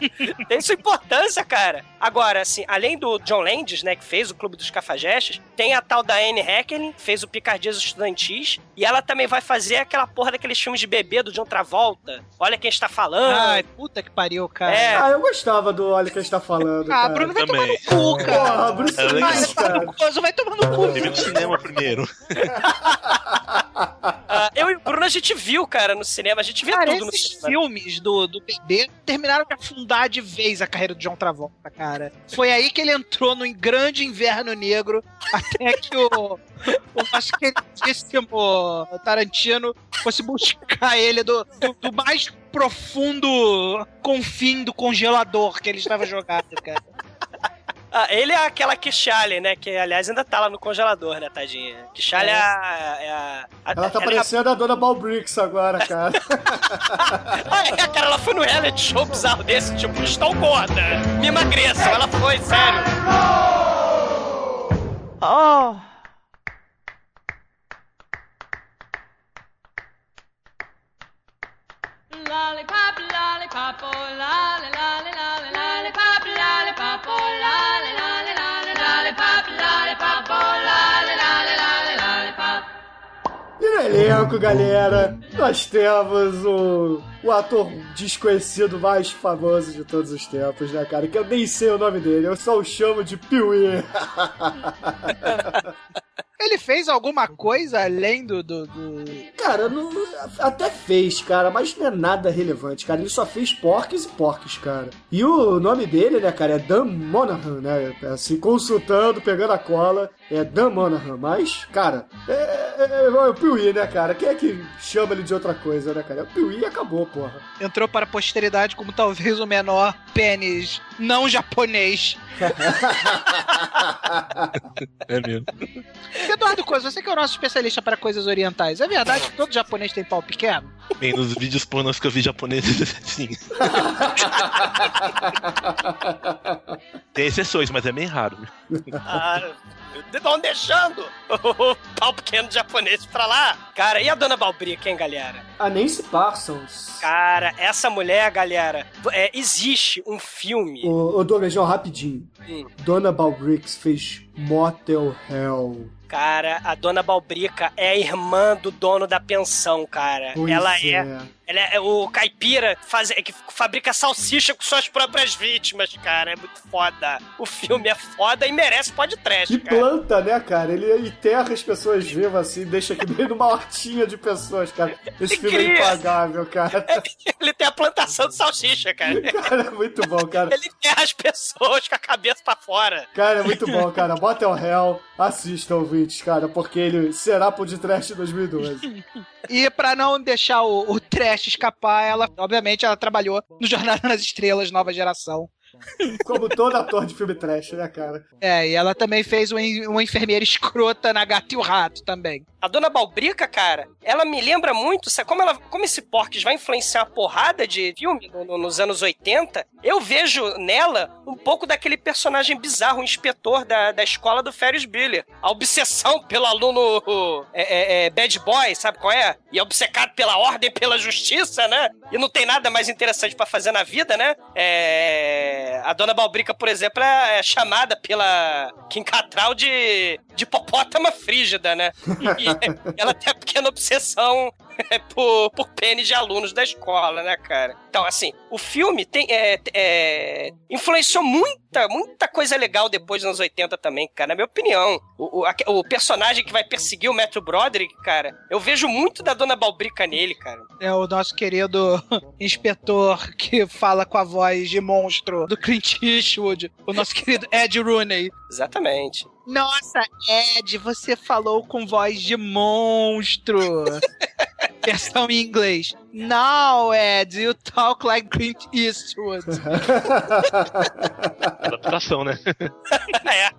(laughs) tem sua importância, cara. Agora, assim, além do John Landis, né, que fez o Clube dos Cafajestes, tem a tal da Anne Heckerling, que fez o Picardias Estudantis, e ela também vai fazer aquela porra daqueles filmes de bebê do John Travolta. Olha quem está falando. Ai, puta que pariu, cara. É. Ah, eu gostava do Olha Quem Está Falando. Ah, cara. Bruno vai tomar no cu, cara. Porra, Bruce Willis, tá cara. vai tomar no cu. Teve no cinema primeiro. (laughs) Ah, eu e o Bruno a gente viu, cara, no cinema. A gente vê Cara, tudo no cinema. filmes do, do bebê terminaram de afundar de vez a carreira do John Travolta, cara. Foi aí que ele entrou no grande inverno negro, até que o, o nosso queridíssimo Tarantino fosse buscar ele do, do, do mais profundo confim do congelador que ele estava jogado, cara. Ah, ele é aquela Kishali, né? Que, aliás, ainda tá lá no congelador, né, tadinha? Kishali é, a, é a... a- Ela tá é a- parecendo a dona Balbrix agora, cara. (laughs) Ah, é, cara, ela foi no reality show bizarro desse, tipo, estou gorda, me emagreçam. Ela foi, sério. Oh. Oh, oh, oh. E no elenco, galera, nós temos o, o ator desconhecido mais famoso de todos os tempos, né, cara? Que eu nem sei o nome dele, eu só o chamo de Piuí. Ele fez alguma coisa além do. do, do... Cara, não- até fez, cara, mas não é nada relevante, cara. Ele só fez porques e porques, cara. E o nome dele, né, cara, é Dan Monahan, né? Assim, consultando, pegando a cola, é Dan Monahan. Mas, cara, é, é, é o Piuí, né, cara? Quem é que chama ele de outra coisa, né, cara? É o Piuí acabou, porra. Entrou para a posteridade como talvez o menor pênis não japonês. (laughs) É mesmo. Eduardo Coisa, você que é o nosso especialista para coisas orientais. É verdade que todo japonês tem pau pequeno? Bem, nos vídeos pornôs que eu vi japoneses, (laughs) sim. (laughs) Tem exceções, mas é bem raro. Ah, não deixando o pau pequeno japonês pra lá. Cara, e a dona Balbrica, hein, galera? A Nancy Parsons. Cara, essa mulher, galera, é, existe um filme. O, o Douglas, João, rapidinho. Hum. Dona Balbrix fez Motel Hell. Cara, a dona Balbrica é a irmã do dono da pensão, cara. Pois ela é. é. Ela é o caipira faz, é que fabrica salsicha com suas próprias vítimas, cara. É muito foda. O filme é foda e merece podcast, E cara. planta, né, cara? Ele enterra as pessoas vivas assim, deixa aqui meio numa hortinha de pessoas, cara. Esse filme é impagável, cara. (laughs) Ele tem a plantação de salsicha, cara. (laughs) Cara, é muito bom, cara. Ele enterra as pessoas com a cabeça pra fora. Cara, é muito bom, cara. Bota o Hell, assista, ouvintes, cara, porque ele será por de trash 2012. E pra não deixar o, o trash escapar, ela, obviamente, ela trabalhou no Jornada nas Estrelas Nova Geração. (laughs) Como todo ator de filme trash, né, cara? É, e ela também fez uma, uma enfermeira escrota na Gata e o Rato também. A dona Balbrica, cara, ela me lembra muito, sabe, como, ela, como esse Porques vai influenciar a porrada de filme no- no- nos anos 80, eu vejo nela um pouco daquele personagem bizarro, o inspetor da, da escola do Ferris Bueller. A obsessão pelo aluno é, é, é, bad boy, sabe qual é? E é obcecado pela ordem e pela justiça, né? E não tem nada mais interessante pra fazer na vida, né? É, a dona Balbrica, por exemplo, é é chamada pela Kim Cattrall de, de hipopótama frígida, né? E (laughs) ela tem a pequena obsessão (laughs) por, por pênis de alunos da escola, né, cara? Então, assim, o filme tem, é, é, influenciou muita, muita coisa legal depois dos anos 80 também, cara, na minha opinião. O, o, o personagem que vai perseguir o Matthew Broderick, cara, eu vejo muito da Dona Balbrica nele, cara. É o nosso querido (laughs) inspetor que fala com a voz de monstro do Clint Eastwood, o nosso querido Ed Rooney. Exatamente. Nossa, Ed, você falou com voz de monstro. (laughs) Versão em inglês. Now, Ed, you talk like Clint Eastwood. (laughs) Adaptação, né? (laughs) é.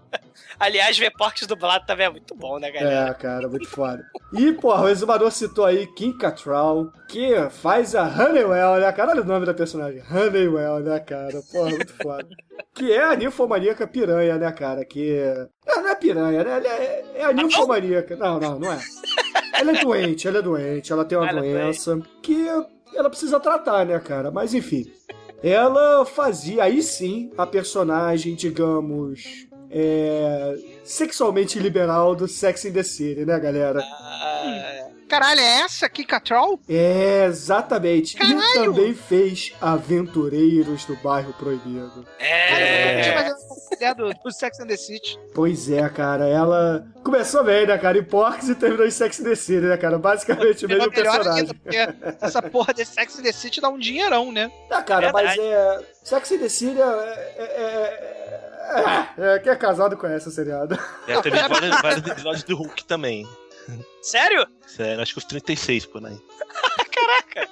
Aliás, ver Porques dublado também é muito bom, né, galera? É, cara, muito foda. E, porra, o exumador citou aí Kim Cattrall, que faz a Honeywell, né, cara? Olha o nome da personagem. Honeywell, né, cara? Porra, muito foda. Que é a ninfomaníaca piranha, né, cara? Que. Não, não é piranha, né? É, é a ninfomaníaca. Não, não, não é. Ela é doente, ela é doente, ela tem uma Ela é doença que ela precisa tratar, né, cara? Mas enfim. Ela fazia aí sim a personagem, digamos, é, sexualmente liberal do Sex and the City, né, galera? Caralho, é essa aqui, Catrol? É, exatamente. E Caralho! também fez Aventureiros do Bairro Proibido. É. É do, do Sex and the City. Pois é, cara, ela começou bem, né, cara, em Porks e terminou em Sex and the City, né, cara? Basicamente o mesmo melhor personagem. ainda, porque essa porra de Sex and the City dá um dinheirão, né? Ah, cara, mas Verdade. é. Sex and the City é. é, é, é, é, quem é casado conhece o seriado. Já teve (laughs) vários, vários episódios do Hulk também. Sério? Sério, acho que os 36 por aí. Caraca!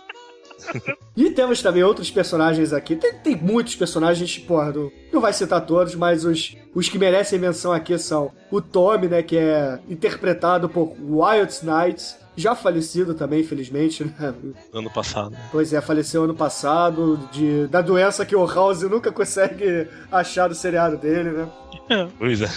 E temos também outros personagens aqui. Tem, tem muitos personagens, porra, não, não vai citar todos, mas os, os que merecem menção aqui são o Tommy, né, que é interpretado por Wyatt Snipes, já falecido também, infelizmente, né? Ano passado. Pois é, faleceu ano passado de, da doença que o House nunca consegue (laughs) achar do seriado dele, né? Pois é.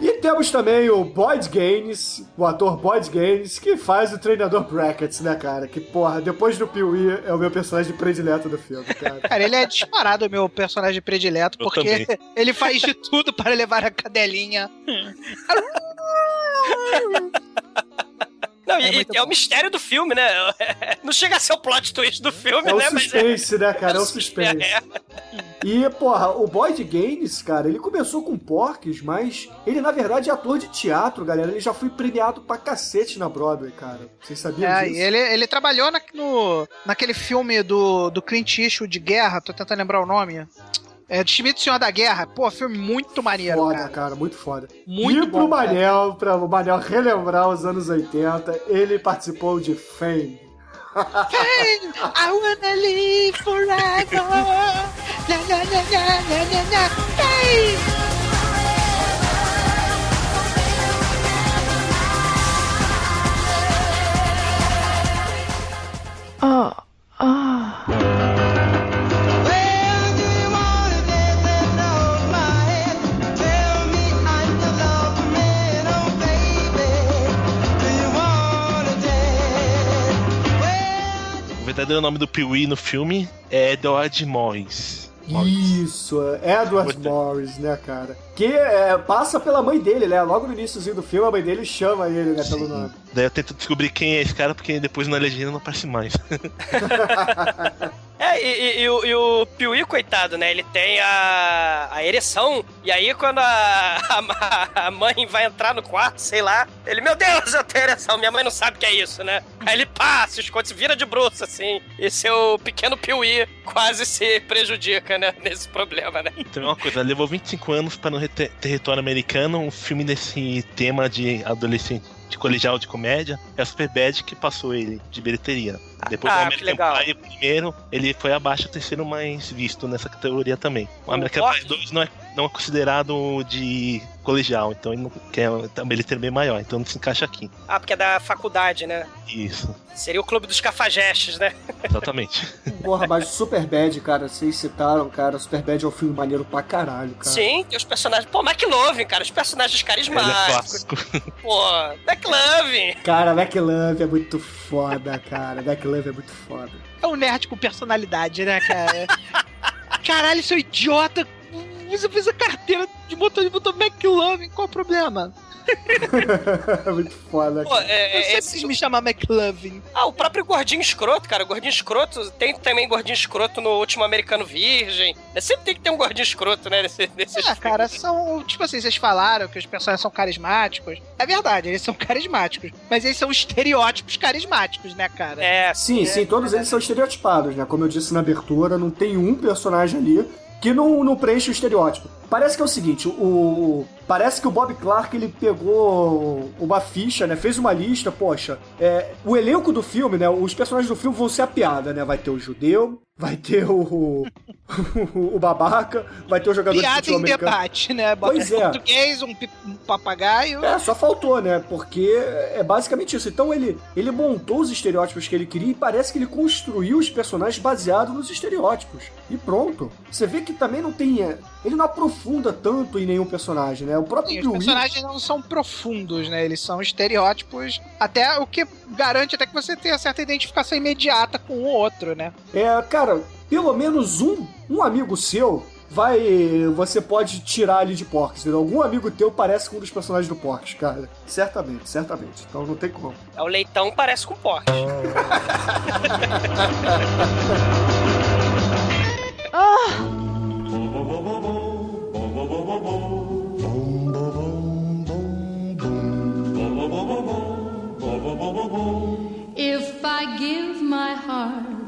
E temos também o Boyd Gaines, o ator Boyd Gaines, que faz o treinador Brackets, né, cara? Que, porra, depois do Pee-wee é o meu personagem predileto do filme, cara. (laughs) Cara, ele é disparado o meu personagem predileto, Eu porque também. (laughs) ele faz de tudo para levar a cadelinha. (laughs) Não, e, e é o mistério do filme, né? (laughs) Não chega a ser o plot twist do filme, É o né? suspense, né, cara? É o (laughs) suspense. É. E, porra, o Boyd Gaines, cara, ele começou com Porques, mas ele, na verdade, é ator de teatro, galera. Ele já foi premiado pra cacete na Broadway, cara. Vocês sabiam É, disso? ele, ele trabalhou na- no, naquele filme do, do Clint Eastwood de guerra, tô tentando lembrar o nome. É, Schmidt Senhor da Guerra. Pô, filme muito maneiro, Foda, cara. cara. muito foda. Muito e pro bom, cara. Manel, pra o Manel relembrar os anos 80, ele participou de Fame. Hey, I wanna live forever. La, la, la, la, la, la, la. Hey! Oh, oh. Verdadeiro nome do Pee-wee no filme é Edward Morris. Isso, é Edward Morris, né, cara? Que é, passa pela mãe dele, né? Logo no iníciozinho do filme, a mãe dele chama ele, né, pelo nome. Daí eu tento descobrir quem é esse cara, porque depois na legenda não aparece mais. (laughs) É, e, e- e o, e o Piuí, coitado, né? Ele tem a, a ereção. E aí, quando a, (laughs) a, a mãe vai entrar no quarto, sei lá, ele, meu Deus, eu tenho ereção. Minha mãe não sabe o que é isso, né? Aí ele passa, esconde, se vira de bruxo, assim. E seu pequeno Piuí quase se prejudica, né? Nesse problema, né? Então é uma coisa, levou 25 anos para no território americano, um filme desse tema de adolescente de colegial de comédia, é o Superbad que passou ele de bilheteria. Depois Ah, do American legal. Pie, o primeiro, ele foi abaixo, o terceiro mais visto nessa categoria também. O O American Pie 2 não é, não é considerado de colegial, então ele não quer a bilheteria bem maior, então não se encaixa aqui. Ah, porque é da faculdade, né? Isso, Seria o clube dos cafajestes, né? exatamente. (laughs) Porra, mas Superbad, cara, vocês citaram, cara, Superbad é um filme maneiro pra caralho, cara. Sim, tem os personagens. Pô, McLovin, cara, os personagens ele é carismáticos. clássico. (laughs) Pô, McLovin. Cara, McLove é muito foda, cara. McLove é muito foda. É um nerd com personalidade, né, cara? (laughs) Caralho, seu idiota! Você fez a carteira de motor e botou McLovin, qual o problema? É (laughs) muito foda, Pô, é, Eu é, quis me chamar McLovin. Ah, o próprio gordinho escroto, cara. O gordinho escroto. Tem também gordinho escroto no último Americano Virgem. É, Sempre tem que ter um gordinho escroto, né? Nesse, nesses Ah, cara, são. Tipo assim, vocês falaram que os personagens são carismáticos. É verdade, eles são carismáticos. Mas eles são estereótipos carismáticos, né, cara? É, Sim, sim, todos eles são estereotipados, né? Como eu disse na abertura, não tem um personagem ali que não, não preenche o estereótipo. Parece que é o seguinte, o, parece que o Bob Clark ele pegou uma ficha, né? Fez uma lista, poxa, é, o elenco do filme, né? Os personagens do filme vão ser a piada, né? Vai ter o judeu, vai ter o o, babaca, vai ter o jogador de Piada futebol em americano. debate, né? Bota Pois um é. português, um, um papagaio. É, só faltou, né? Porque é basicamente isso. Então ele, ele montou os estereótipos que ele queria e parece que ele construiu os personagens baseados nos estereótipos. E pronto. Você vê que também não tem. é, Ele não aprofunda tanto em nenhum personagem, né? O próprio Sim, os personagens não são profundos, né? Eles são estereótipos. Até o que garante até que você tenha certa identificação imediata com o outro, né? É, cara, pelo menos um, um amigo seu vai. Você pode tirar ali de Porks, entendeu? Algum amigo teu parece com um dos personagens do Porks, cara. Certamente, certamente. Então não tem como. é o leitão parece com porte. If I give my heart.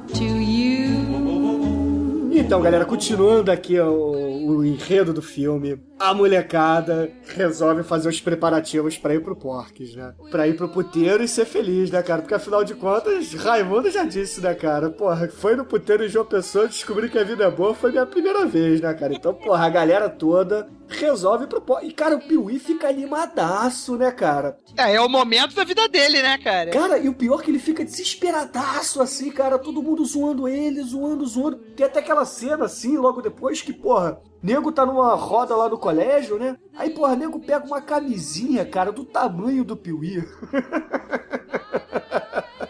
Então, galera, continuando aqui o, o enredo do filme, a molecada resolve fazer os preparativos pra ir pro Porques, né? Pra ir pro puteiro e ser feliz, né, cara? Porque afinal de contas, Raimundo já disse, né, cara? Porra, foi no puteiro em João Pessoa descobrir que a vida é boa foi minha primeira vez, né, cara? Então, porra, a galera toda resolve ir pro Porques. E, cara, o Piuí fica animadaço, né, cara? É, é o momento da vida dele, né, cara? Cara, e o pior é que ele fica desesperadaço, assim, cara. Todo mundo zoando ele, zoando, zoando. Tem até aquela cena, assim, logo depois que, porra, nego tá numa roda lá no colégio, né? Aí, porra, nego pega uma camisinha, cara, do tamanho do Piuí. (laughs)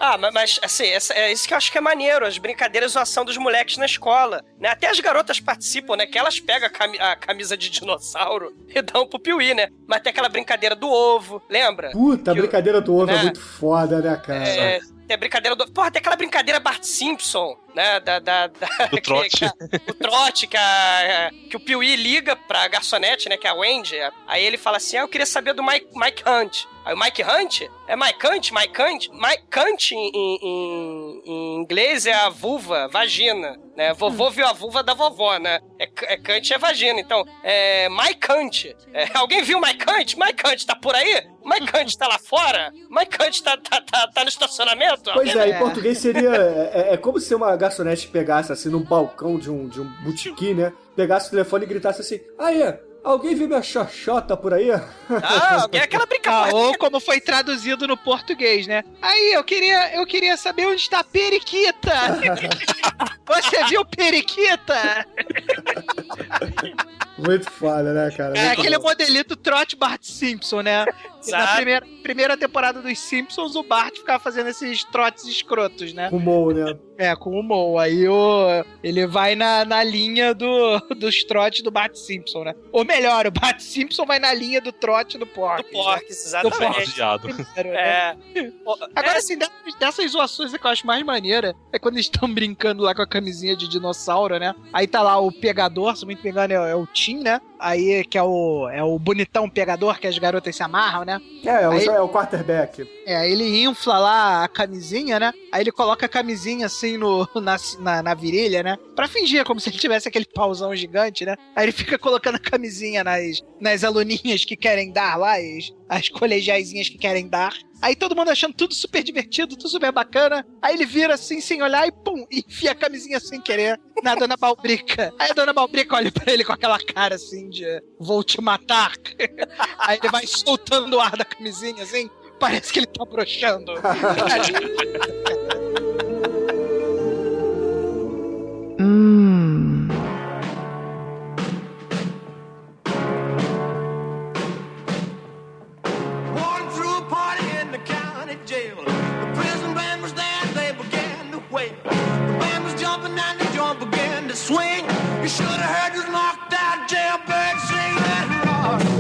Ah, ma- mas, assim, essa- é isso que eu acho que é maneiro, as brincadeiras e zoação dos moleques na escola, né? Até as garotas participam, né? Que elas pegam a, cami- a camisa de dinossauro e dão pro Piuí, né? Mas tem aquela brincadeira do ovo, lembra? Puta, a brincadeira do ovo é né? muito foda, né, cara? É, tem a brincadeira do. Porra, tem aquela brincadeira Bart Simpson, né? Da. da, da (laughs) Do trote. (laughs) que o trote, que, a, que o Piuí liga pra garçonete, né? Que é a Wendy. Aí ele fala assim: Ah, eu queria saber do Mike, Mike Hunt. Aí o Mike Hunt é Mike Hunt, Mike Hunt. Mike Hunt em, em- em inglês é a vulva, vagina. Né? Vovô viu a vulva da vovó, né? É, é Kant é vagina. Então, é Mike Hunt. É, alguém viu Mike Hunt? Mike Hunt tá por aí? Mike Hunt tá lá fora? Mike Hunt tá, tá, tá, tá no estacionamento? Pois Alguém- é, em português seria. É, é como se uma garçonete pegasse assim no balcão de um, de um botequim, né? Pegasse o telefone e gritasse assim: Aí, alguém viu minha xoxota por aí? Ah, alguém aquela Ah, brincadeira. ou como foi traduzido no português, né? Aí, eu queria, eu queria saber onde está a periquita. (laughs) Você viu periquita? (laughs) Muito foda, né, cara? É Muito aquele bom. modelito Trot Bart Simpson, né? E Na primeira, primeira temporada dos Simpsons, o Bart ficava fazendo esses trotes escrotos, né? Rumou, né? É, com o Mo. Aí o, ele vai na, na linha do, dos trotes do Bart Simpson, né? Ou melhor, o Bart Simpson vai na linha do trote do Pork. Do Porks, exatamente. Parodiado. né? É. Pô, Agora, é, assim, dessas, dessas zoações que eu acho mais maneira é quando eles estão brincando lá com a camisinha de dinossauro, né? Aí tá lá o pegador, se muito me engano, é, é o Tim, né? Aí que é o, é o bonitão pegador que as garotas se amarram, né? É, é o, Aí- é o quarterback. É, ele infla lá a camisinha, né? Aí ele coloca a camisinha assim no, (laughs) na, na, na virilha, né? Pra fingir como se ele tivesse aquele pauzão gigante, né? Aí ele fica colocando a camisinha nas, nas aluninhas que querem dar lá, as, as colegiaizinhas que querem dar. Aí todo mundo achando tudo super divertido, tudo super bacana. Aí ele vira assim, sem olhar, e pum, (laughs) enfia a camisinha sem querer na dona Balbrica. Aí a dona Balbrica olha pra ele com aquela cara assim de vou te matar. (laughs) Aí ele vai soltando o ar da camisinha assim. Parece que ele tá broxando. Walking through a party in the county jail. The prison band was there and they began to wail. The band was jumping and the jump began to swing. You should have heard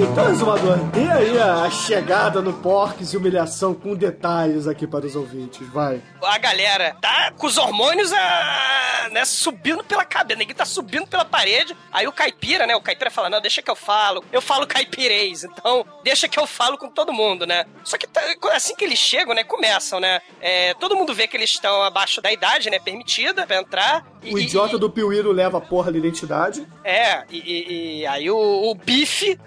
Então, Exumador, dê aí a, a chegada no Porks e humilhação com detalhes aqui para os ouvintes, vai. a galera tá com os hormônios ah, né, subindo pela cabeça. Ninguém tá subindo pela parede. Aí o caipira, né? O caipira fala: Não, deixa que eu falo. Eu falo caipirês. Então, deixa que eu falo com todo mundo, né? Só que tá- assim que eles chegam, né? Começam, né? É, todo mundo vê que eles estão abaixo da idade, né? Permitida pra entrar. E- O idiota do Piuí não leva a porra da identidade. é, e, e- e aí o, o Bife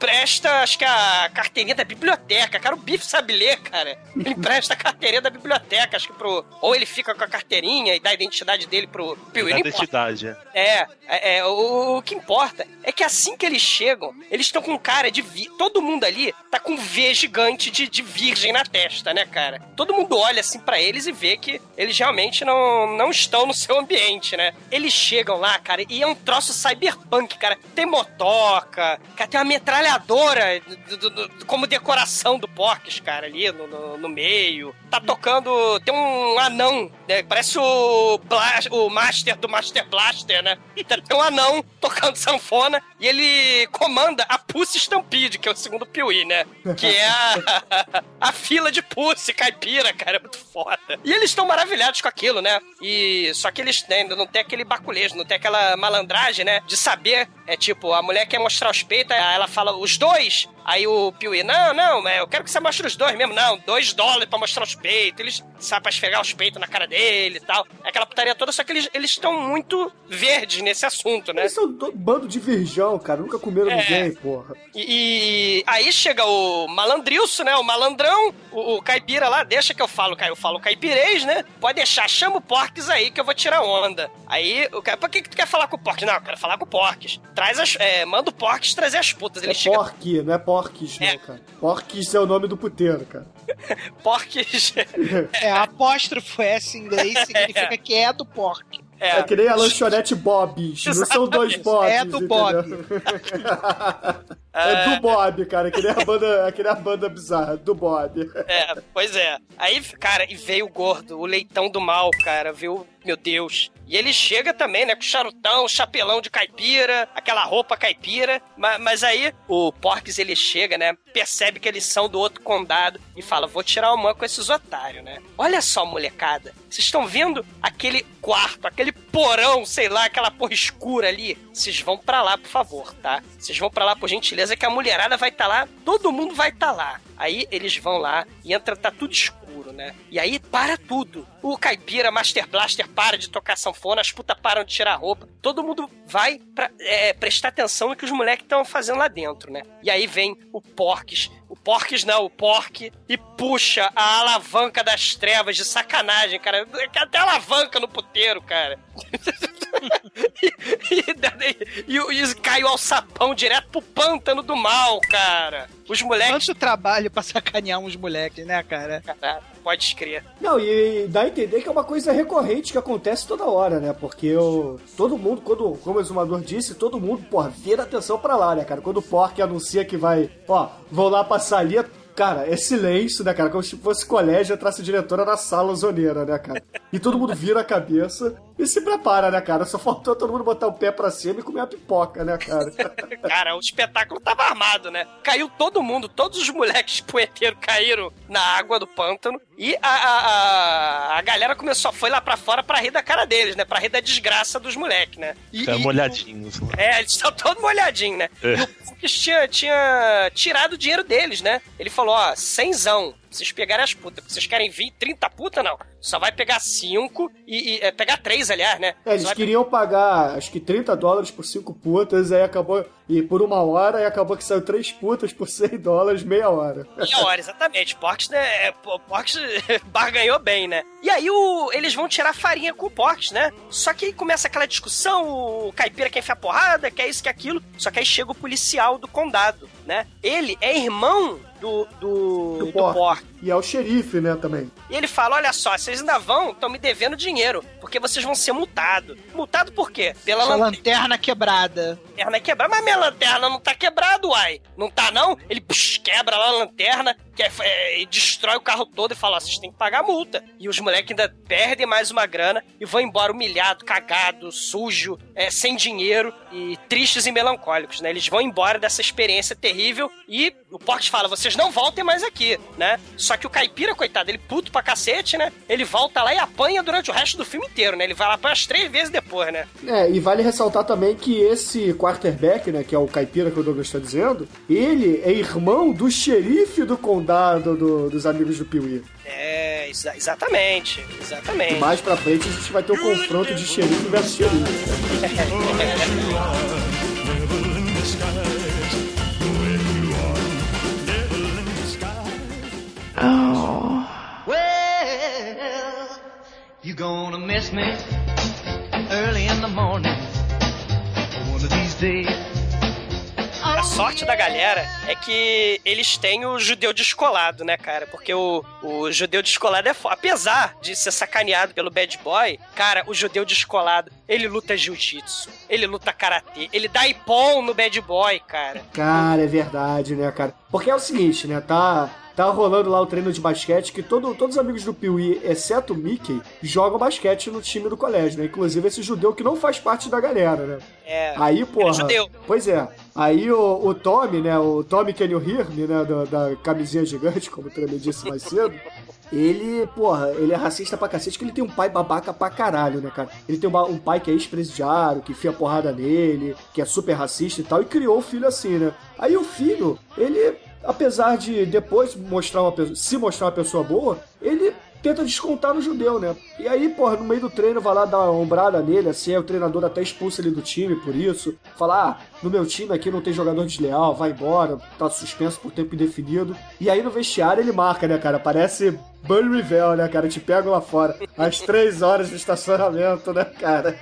empresta, acho que a carteirinha da biblioteca. Cara, o Bife sabe ler, cara. Ele (laughs) empresta a carteirinha da biblioteca, acho que pro. Ou ele fica com a carteirinha e dá a identidade dele pro Piuí. Identidade, é. É, é, é, o, o que importa é que assim que eles chegam, eles estão com cara de. Vi... Todo mundo ali tá com V gigante de, de virgem na testa, né, cara? Todo mundo olha assim pra eles e vê que eles realmente não, não estão no seu ambiente, né? Eles chegam lá, cara, e é um troço cyberpunk, cara. Tem motoca, cara, tem uma metralhadora do- do- do- como decoração do Porques, cara, ali no, no, no meio. Tá tocando. Tem um anão, né? Parece o, Blas- o Master do Master Blaster, né? (laughs) Tem um anão tocando sanfona e ele comanda a Pussy Stampede, que é o segundo Piuí, né? Que é a, (laughs) a fila de Pussy caipira, cara. É muito foda. E eles estão maravilhados com aquilo, né? E só que eles né, ainda não tem aquele baculejo, não tem aquela malandragem, né? De saber, é tipo, a mulher quer mostrar os peitos, ela fala, os dois. Aí o Piuí, não, não, eu quero que você mostre os dois mesmo. Não, dois dólares pra mostrar os peitos. Eles sabem pra esfregar os peitos na cara dele e tal. É aquela putaria toda, só que eles eles estão muito verdes nesse assunto, né? Eles são do- bando de virgão, cara. Nunca comeram É. ninguém, porra. E, e aí chega o malandrilso, né? O malandrão, o, o caipira lá, deixa que eu falo, eu falo caipirês, né? Pode deixar, chama o Porques aí que eu vou tirar onda. Aí o cara, por que, que tu quer falar com o Porques? Não, eu quero falar com o Porques. Traz as. é, manda o Porques trazer as putas. Ele É Porky, não é Porques, não, cara. Porques é o nome do puteiro, cara. (laughs) Porques. É, apóstrofo S em inglês (laughs) significa que é do porco. É, que nem a lanchonete Bob's. Não são dois. Bob's. É do Bob. (laughs) É Ah, do Bob, cara, que nem a banda, (laughs) que nem a banda bizarra, do Bob. É, pois é. Aí, cara, e veio o gordo, o leitão do mal, cara, viu? Meu Deus. E ele chega também, né, com charutão, chapelão de caipira, aquela roupa caipira. Mas, mas aí o Porques ele chega, né, percebe que eles são do outro condado e fala: Vou tirar uma com esses otários, né? Olha só, molecada. Vocês estão vendo aquele quarto, aquele porão, sei lá, aquela porra escura ali? Vocês vão pra lá, por favor, tá? Vocês vão pra lá, por gentileza, que a mulherada vai estar lá, todo mundo vai estar lá. Aí eles vão lá e entra, tá tudo escuro, né? E aí para tudo. O caipira, Master Blaster para de tocar sanfona, as putas param de tirar roupa. Todo mundo vai pra, é, prestar atenção no que os moleques estão fazendo lá dentro, né? E aí vem o Porques, o Porques não, o Porque, e puxa a alavanca das trevas de sacanagem, cara. Até alavanca no puteiro, cara. (laughs) (laughs) e, e, e, e caiu ao sapão direto pro pântano do mal, cara. Os moleques. Quanto trabalho pra sacanear uns moleques, né, cara? Caralho, pode escrever. Não, e dá a entender que é uma coisa recorrente que acontece toda hora, né? Porque o, todo mundo, quando, como o exumador disse, todo mundo, porra, vira atenção pra lá, né, cara? Quando o Pork anuncia que vai, ó, vão lá pra salinha, Cara, é silêncio, né, cara? Como se fosse colégio, entrasse a diretora na sala zoneira, né, cara? E todo mundo vira a cabeça e se prepara, né, cara? Só faltou todo mundo botar o pé pra cima e comer a pipoca, né, cara? (laughs) cara, o espetáculo tava armado, né? Caiu todo mundo, todos os moleques (laughs) poeteiros caíram na água do pântano e a, a, a, a galera começou, foi lá pra fora pra rir da cara deles, né? Pra rir da desgraça dos moleques, né? E, Ficaram molhadinhos. É, eles estão todos molhadinhos, né? É. E o Fux tinha, tinha tirado o dinheiro deles, né? Ele falou, ó, cenzão. Vocês pegarem as putas. Vocês querem 20, 30 putas? Não. Só vai pegar 5 e, e é, pegar 3, aliás, né? É, eles queriam pagar, acho que 30 dólares por 5 putas, aí acabou. E por uma hora, e acabou que saiu 3 putas por 100 dólares, meia hora. Meia hora, exatamente. Porks, né? é, Porks (laughs) barganhou bem, né? E aí o, eles vão tirar farinha com o Porks, né? Só que aí começa aquela discussão, o caipira quer enfiar porrada, quer isso, quer aquilo. Só que aí chega o policial do condado, né? Ele é irmão do, do, Do do Pork. E é o xerife, né, também. E ele fala: olha só, vocês ainda vão, estão me devendo dinheiro, porque vocês vão ser multados. Multado por quê? Pela lanterna lanterna quebrada. quebrada. Mas minha lanterna não tá quebrada, uai. Não tá, não? Ele psh, quebra lá a lanterna que é- é, e destrói o carro todo e fala: ó, vocês têm que pagar a multa. E os moleques ainda perdem mais uma grana e vão embora humilhado, cagado, sujo, é, sem dinheiro e tristes e melancólicos, né? Eles vão embora dessa experiência terrível e o Portes fala: vocês não voltem mais aqui, né? Só que o caipira, coitado, ele puto pra cacete, né? Ele volta lá e apanha durante o resto do filme inteiro, né? Ele vai lá apanhar as três vezes depois, né? É, e vale ressaltar também que esse quarterback, né, que é o caipira que o Douglas está dizendo, ele é irmão do xerife do condado do- dos amigos do Piuí. É, exa- exatamente, exatamente. E mais pra frente a gente vai ter um confronto de xerife versus xerife. (laughs) Well, you gonna miss me early in the morning. One of these days. A sorte da galera é que eles têm o judeu descolado, né, cara? Porque o, o judeu descolado é foda. Apesar de ser sacaneado pelo bad boy, cara, o judeu descolado, ele luta jiu-jitsu, ele luta karatê, ele dá ipom no bad boy, cara. Cara, é verdade, né, cara? Porque é o seguinte, né? Tá, tá rolando lá o treino de basquete que todo, todos os amigos do Piuí, exceto o Mickey, jogam basquete no time do colégio, né? Inclusive esse judeu que não faz parte da galera, né? É. Aí, porra. judeu. Pois é. Aí o, o Tommy, né? O Tommy Can You Hear Me, né? Da, da camisinha gigante, como o Tremê disse mais cedo. Ele, porra, ele é racista pra cacete, que ele tem um pai babaca pra caralho, né, cara? Ele tem uma- um pai que é ex-presidiário, que enfia porrada nele, que é super racista e tal, e criou o filho assim, né? Aí o filho, ele, apesar de depois mostrar uma se mostrar uma pessoa boa, ele tenta descontar no judeu, né? E aí, porra, no meio do treino vai lá dar uma ombrada nele, assim, aí o treinador até expulsa ele do time por isso. Fala, ah, no meu time aqui não tem jogador desleal, vai embora, tá suspenso por tempo indefinido. E aí no vestiário ele marca, né, cara? Parece Bunryville, né, cara? Te pegam lá fora. Às três horas do estacionamento, né, cara?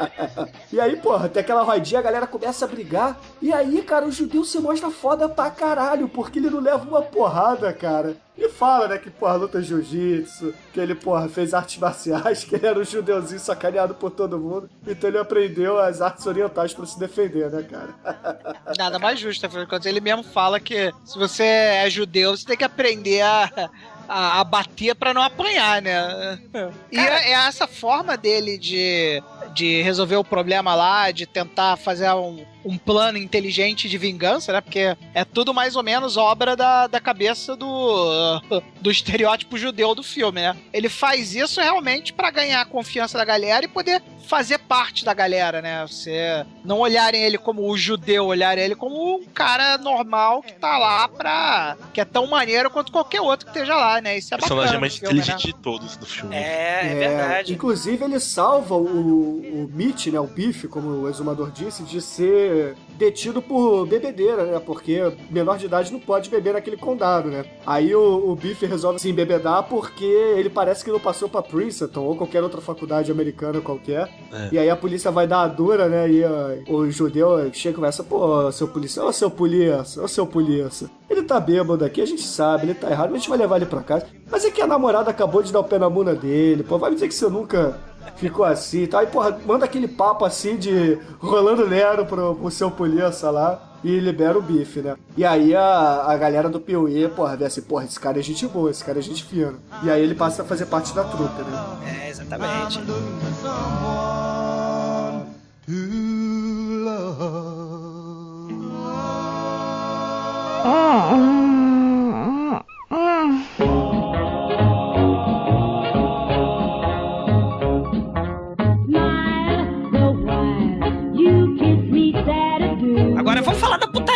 (laughs) e aí, porra, tem aquela rodinha, a galera começa a brigar. E aí, cara, o judeu se mostra foda pra caralho, porque ele não leva uma porrada, cara. E fala, né, que, porra, luta jiu-jitsu, que ele, porra, fez artes marciais, (laughs) que ele era um judeuzinho sacaneado por todo mundo. Então ele aprendeu as artes orientais pra se defender, né, cara? (laughs) Nada mais justo, afinal de contas, ele mesmo fala que se você é judeu, você tem que aprender a, a, a bater pra não apanhar, né? E é, é essa forma dele de, de resolver o problema lá, de tentar fazer um, um plano inteligente de vingança, né? Porque é tudo mais ou menos obra da, da cabeça do, (laughs) do estereótipo judeu do filme, né? Ele faz isso realmente pra ganhar a confiança da galera e poder fazer parte da galera, né? Você não olharem ele como o judeu, olharem ele como um cara normal que tá lá pra. que é tão maneiro quanto qualquer outro que esteja lá, né? Isso é O personagem bacana. mais filme, inteligente né? de todos do filme. É, é verdade. Inclusive, ele salva o, o Mitch, né, o Biff, como o exumador disse, de ser detido por bebedeira, né? Porque menor de idade não pode beber naquele condado, né? Aí o, o Biff resolve se embebedar porque ele parece que não passou pra Princeton ou qualquer outra faculdade americana qualquer. É. E aí a polícia vai dar a dura, né? E ó, o judeu chega e conversa, pô, seu polícia, ô seu polícia, ô seu polícia. Ele tá bêbado aqui, a gente sabe, ele tá errado, mas a gente vai levar ele pra casa. Mas é que a namorada acabou de dar o pé na muna dele, pô, vai me dizer que você nunca ficou assim e tal. Aí, porra, manda aquele papo assim de rolando Nero pro, pro seu polícia lá e libera o bife, né? E aí a, a galera do Piuí, porra, vê assim, porra, esse cara é gente boa, esse cara é gente fina. E aí ele passa a fazer parte da trupe, né? É, exatamente. Agora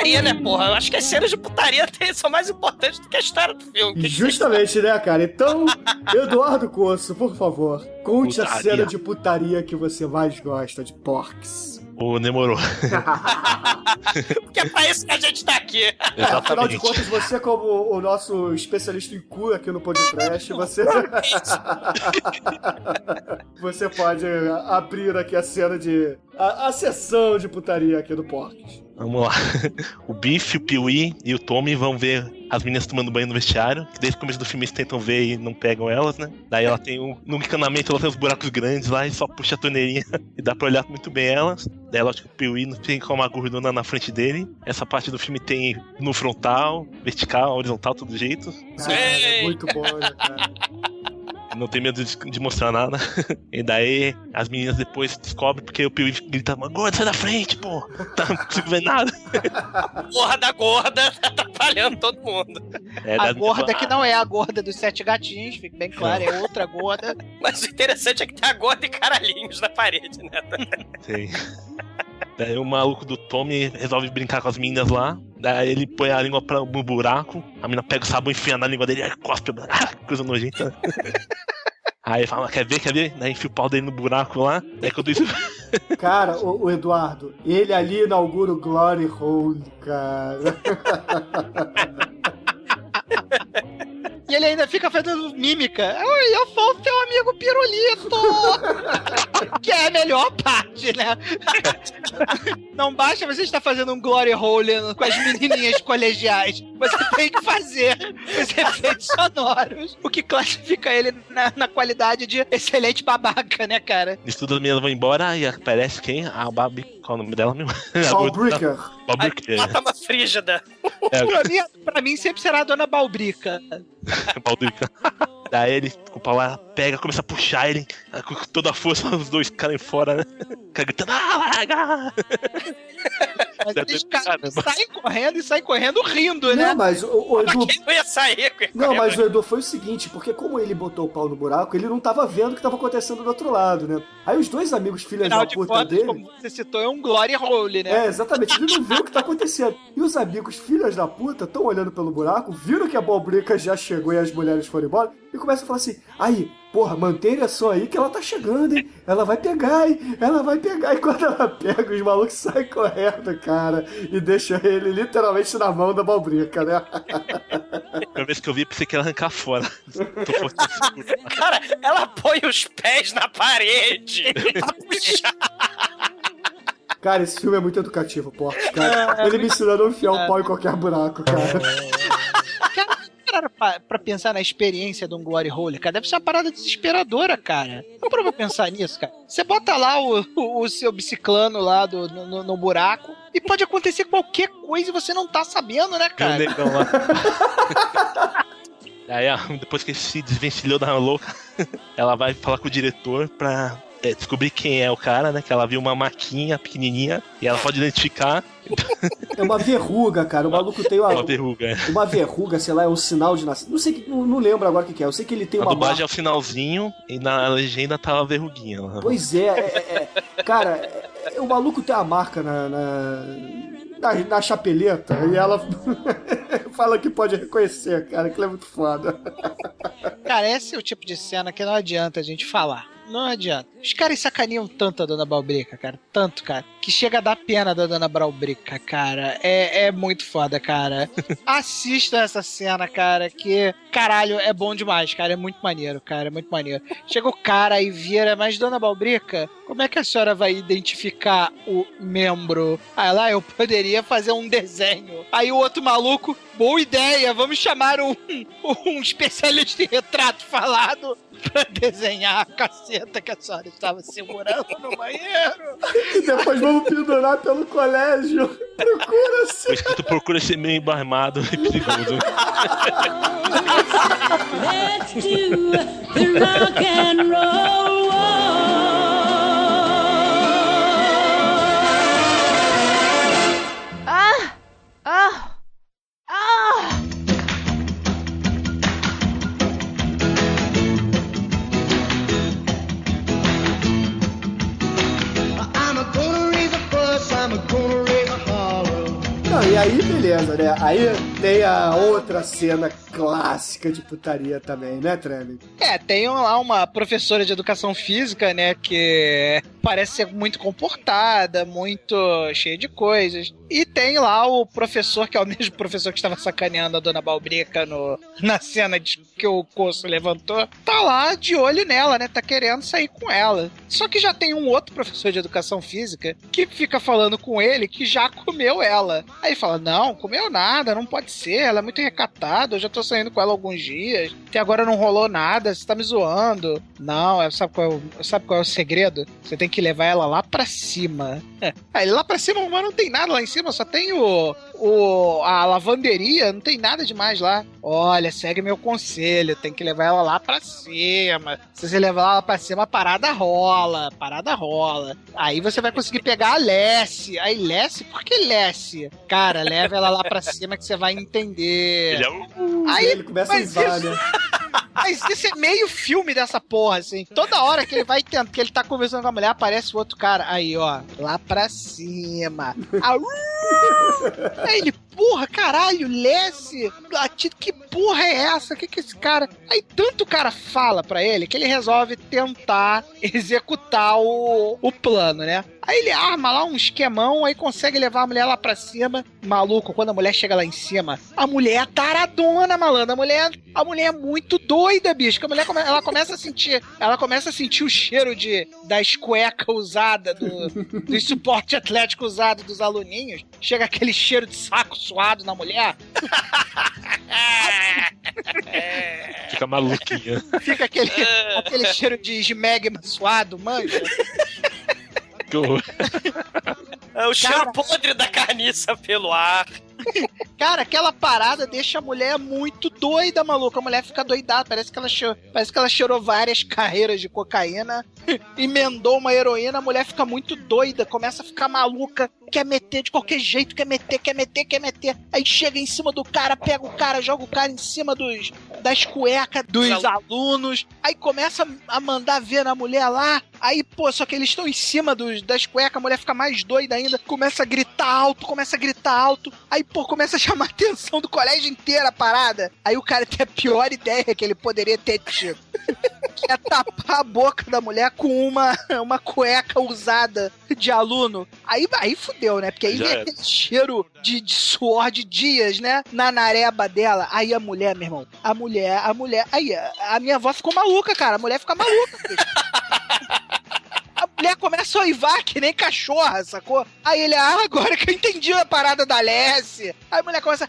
putaria, né, porra? Eu acho que as cenas de putaria (laughs) são mais importantes do que a história do filme. Que que Justamente, né, cara? Então, (laughs) Eduardo Coço, por favor, conte a Putaria. cena de putaria que você mais gosta de Porks. O demorou. (laughs) Porque é pra isso que a gente tá aqui. É, afinal de contas, você como o nosso especialista em cu aqui no podcast, você... você pode abrir aqui a cena de... A, a sessão de putaria aqui do Porks. Vamos lá. (laughs) O Biff, o Piuí e o Tommy vão ver as meninas tomando banho no vestiário. Que desde o começo do filme eles tentam ver e não pegam elas, né? Daí ela tem um. No encanamento ela tem uns buracos grandes lá e só puxa a torneirinha (laughs) e dá pra olhar muito bem elas. Daí lógico que o Piuí não fica uma gordona na frente dele. Essa parte do filme tem no frontal, vertical, horizontal, todo jeito. Cara, é muito bom, né, cara? (laughs) Não tem medo de, de mostrar nada. (laughs) E daí as meninas depois descobrem porque o Piuí grita, gorda, sai da frente, pô! (laughs) Tá, não consigo ver nada. Porra da gorda tá (laughs) atrapalhando todo mundo. É, A gorda que não é a gorda dos sete gatinhos, fique bem claro, é outra gorda. Mas o interessante é que tem a gorda e caralhinhos na parede, né? Sim. Daí o maluco do Tommy resolve brincar com as meninas lá. Daí ele põe a língua pra, no buraco. A menina pega o sabão e enfia na língua dele. Aí cospe. (laughs) Coisa nojenta. (laughs) Aí fala, quer ver, quer ver? Daí enfia o pau dele no buraco lá. Daí quando isso. (laughs) Cara, o, o Eduardo, ele ali inaugura o Glory Hole, cara. E ele ainda fica fazendo mímica. Oi, eu sou o seu amigo pirulito! (laughs) que é a melhor parte, né? (laughs) Não basta você estar fazendo um glory hole com as menininhas (laughs) colegiais. Você tem que fazer os efeitos sonoros. O que classifica ele na, na qualidade de excelente babaca, né, cara? Isso tudo meninas vão embora e aparece quem? A Babi. Qual é o nome dela mesmo? (laughs) A Paul gorda- Bricker. Paul Bricker. Bota uma frígida. É, Pra mim, pra mim sempre será a dona Balbrica. (laughs) Baldrica. Daí ele, com o pau lá, pega, começa a puxar ele, com toda a força, os dois caem fora, né? Cara gritando, ah, larga! Mas Deve eles saem correndo e saem correndo rindo, né? Não, mas o, o Edu. Quem não ia sair com Não, mas o Edu foi o seguinte, porque como ele botou o pau no buraco, ele não tava vendo o que tava acontecendo do outro lado, né? Aí os dois amigos filhas da de puta contas, dele. como você citou, é um glory hole, né? É, exatamente, ele não vê o que tá acontecendo. E os amigos filhas da puta estão olhando pelo buraco, viram que a Balbrica já chegou e as mulheres foram embora, e começam a falar assim: aí, porra, mantém a ereção aí que ela tá chegando, hein? Ela vai pegar, hein? Ela vai pegar. E quando ela pega, os malucos saem correndo, cara. E deixam ele literalmente na mão da balbrica, né? (laughs) Primeira vez que eu vi, pensei que ia arrancar fora. (laughs) Cara, ela põe os pés na parede (laughs) pra puxar. Cara, esse filme é muito educativo, porra. Cara, ele me ensinou a não enfiar o pau em qualquer buraco, cara. Cara, pra, pra pensar na experiência de um Glory Hole, cara, deve ser uma parada desesperadora, cara. Não pra pensar nisso, cara. Você bota lá o, o, o seu biciclano lá do, no, no- no buraco e pode acontecer qualquer coisa e você não tá sabendo, né, cara? negão lá. (laughs) Aí, depois que ele se desvencilhou da louca, (laughs) ela vai falar com o diretor pra é, descobrir quem é o cara, né? Que ela viu uma maquinha pequenininha e ela pode identificar (laughs) É uma verruga, cara. O maluco tem uma, uma verruga. é. uma verruga, sei lá, é um sinal de nascimento. Não sei, que- não, não lembro agora o que, que é. Eu sei que ele tem A uma dublagem é o sinalzinho e na legenda tá a verruguinha. lá. Pois é, é, é- cara, é- o maluco tem a marca na, na, na, na chapeleta e ela (laughs) fala que pode reconhecer, cara. Aquilo é muito foda. Cara, esse é o tipo de cena que não adianta a gente falar. Não adianta. Os caras sacaneam tanto a Dona Balbrica, cara. Tanto, cara. Que chega a dar pena da Dona Balbrica, cara. É, é muito foda, cara. (laughs) Assista essa cena, cara, que, caralho, é bom demais, cara. É muito maneiro, cara. É muito maneiro. Chega o cara e vira, mas Dona Balbrica, como é que a senhora vai identificar o membro? Ah, lá, eu poderia fazer um desenho. Aí o outro maluco, boa ideia, vamos chamar um, um especialista em retrato falado pra desenhar a caceta que a senhora estava segurando no banheiro. E depois vamos pendurar pelo colégio. Procura-se. Escrito procura ser meio embarmado e perigoso. (laughs) Let's do the rock and roll. Ah! Ah! Ah! I'm a gonna raise a fuss, I'm a gonna raise a holler. Não, e aí, beleza, né? Aí tem a outra cena clássica de putaria também, né, Treme? É, tem lá uma professora de educação física, né, que parece ser muito comportada, muito cheia de coisas. E tem lá o professor, que é o (laughs) mesmo professor que estava sacaneando a dona Balbrica no, na cena de que o Coço levantou. Tá lá de olho nela, né, tá querendo sair com ela. Só que já tem um outro professor de educação física que fica falando com ele que já comeu ela. Aí fala: Não, comeu nada, não pode ser, ela é muito recatada, eu já tô saindo com ela alguns dias, até agora não rolou nada, você tá me zoando. Não, é- sabe qual é o, sabe qual é o segredo? Você tem que levar ela lá pra cima. É. (laughs) Aí lá pra cima, mas não tem nada lá em cima, só tem o, o a lavanderia, não tem nada demais lá. Olha, segue meu conselho, tem que levar ela lá pra cima. Se você levar ela lá pra cima, a parada rola, a parada rola. Aí você vai conseguir pegar a Lessie. Aí Lessie, por que Lessie? Cara, leva ela lá pra cima que você vai entender. Ele é o- Aí ele começa a isso-? Mas isso é meio filme dessa porra, assim. Toda hora que ele vai tentando, que ele tá conversando com a mulher, aparece o outro cara. Aí, ó, lá pra cima. Aí ele, porra, caralho, Lessie, que porra é essa? Que que esse cara. Aí tanto o cara fala pra ele que ele resolve tentar executar o, o plano, né? Aí ele arma lá um esquemão, aí consegue levar a mulher lá pra cima. Maluco, quando a mulher chega lá em cima, a mulher é taradona, malandro. A mulher, a mulher é muito doida, bicho. A mulher come- ela começa a sentir, ela começa a sentir o cheiro de das cuecas usadas, do, do suporte atlético usado dos aluninhos. Chega aquele cheiro de saco suado na mulher. (laughs) Fica maluquinha. Fica aquele, (laughs) aquele cheiro de esmegma suado, manja. Que horror. É o cheiro podre da carniça pelo ar. Cara, aquela parada deixa a mulher muito doida, maluco. A mulher fica doidada. Parece que ela, cheirou, parece que ela cheirou várias (laughs) carreiras de cocaína, emendou uma heroína. A mulher fica muito doida, começa a ficar maluca. Quer meter de qualquer jeito, quer meter, quer meter, quer meter. Aí chega em cima do cara, pega o cara, joga o cara em cima dos, das cuecas dos alunos. Aí começa a mandar ver na mulher lá. Aí, pô, só que eles estão em cima dos, das cuecas, a mulher fica mais doida ainda, começa a gritar alto, começa a gritar alto. Aí, pô, começa a chamar a atenção do colégio inteiro a parada. Aí o cara tem a pior ideia que ele poderia ter tido. que (laughs) é tapar a boca da mulher com uma, uma cueca usada de aluno. Aí, aí fudeu, né? Porque aí Já vem era. aquele cheiro de, de suor de dias, né? Na nareba dela. Aí a mulher, meu irmão, a mulher, a mulher. Aí a, a minha avó ficou maluca, cara. A mulher fica maluca, mulher começa a oivar que nem cachorra, sacou? Aí ele, ah, agora que eu entendi a parada da Lessie. Aí a mulher começa.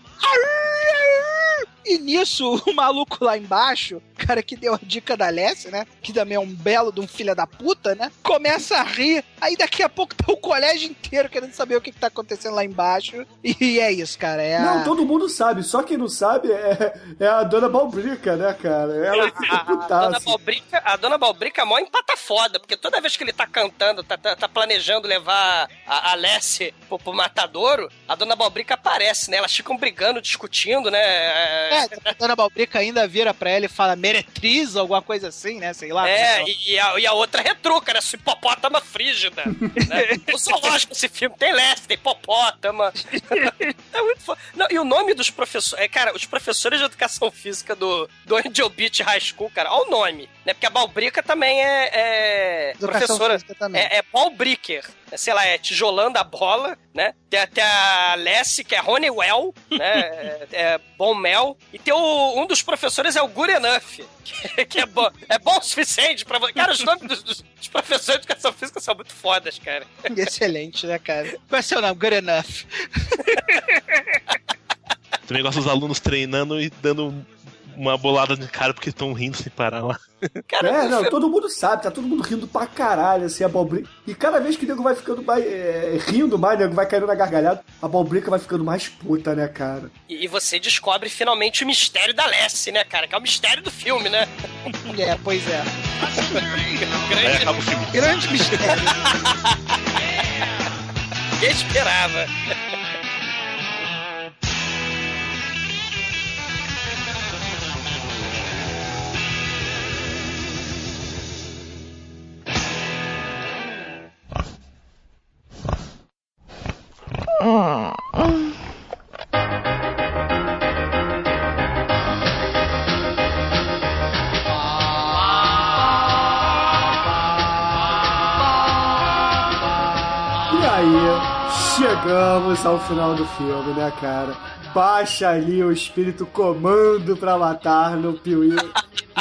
E nisso, (laughs) o maluco lá embaixo, cara que deu a dica da Lessie, né? Que também é um belo de um filho da puta, né? Começa a rir. Aí daqui a pouco tá o colégio inteiro querendo saber o que, que tá acontecendo lá embaixo. E é isso, cara. É a- Não, todo mundo sabe, só quem não sabe é, é a dona Balbrica, né, cara? Ela fica A, a dona putaça. Balbrica, a dona Balbrica é mó empata foda, porque toda vez que ele tá cantando, tá, tá, tá planejando levar a, a Lessie pro, pro matadouro, a dona Balbrica aparece, né? Elas ficam brigando, discutindo, né? É, a dona Balbrica ainda vira pra ela e fala meretriz ou alguma coisa assim, né? Sei lá. É, e, e a, e a outra retruca, né? Sua hipopótama frígida. né? (laughs) O zoológico esse filme tem Lessie, tem hipopótama. (laughs) é muito foda. Não, e o nome dos professores. É, cara, os professores de educação física do, do Angel Beach High School, cara, olha o nome. Né? Porque a Balbrica também é. é professora. física também. É, é Balbricker. É, sei lá, é tijolando a bola, né? Tem até a Lessie, que é Honeywell, né? (laughs) É, é Bom Mel. E tem o, um dos professores é o Good Enough, que, que é, bom, é bom o suficiente pra você. Cara, os nomes dos, dos- dos professores de educação física são muito fodas, cara. (laughs) Excelente, né, cara? Qual é seu nome? Good enough. (laughs) Também gosto dos alunos treinando e dando uma bolada de cara porque estão rindo sem parar lá. é, não, todo mundo sabe, tá todo mundo rindo pra caralho, assim, a Balbrica. E cada vez que o nego vai ficando mais. é, rindo mais, o nego vai caindo na gargalhada, a Balbrica vai ficando mais puta, né, cara? E, e você descobre finalmente o mistério da Lessie, né, cara? Que é o mistério do filme, né? É, pois é. Aí acaba o filme. Grande mistério. (laughs) Quem esperava? Chegamos ao final do filme, né, cara? Baixa ali o espírito comando pra matar no Piuí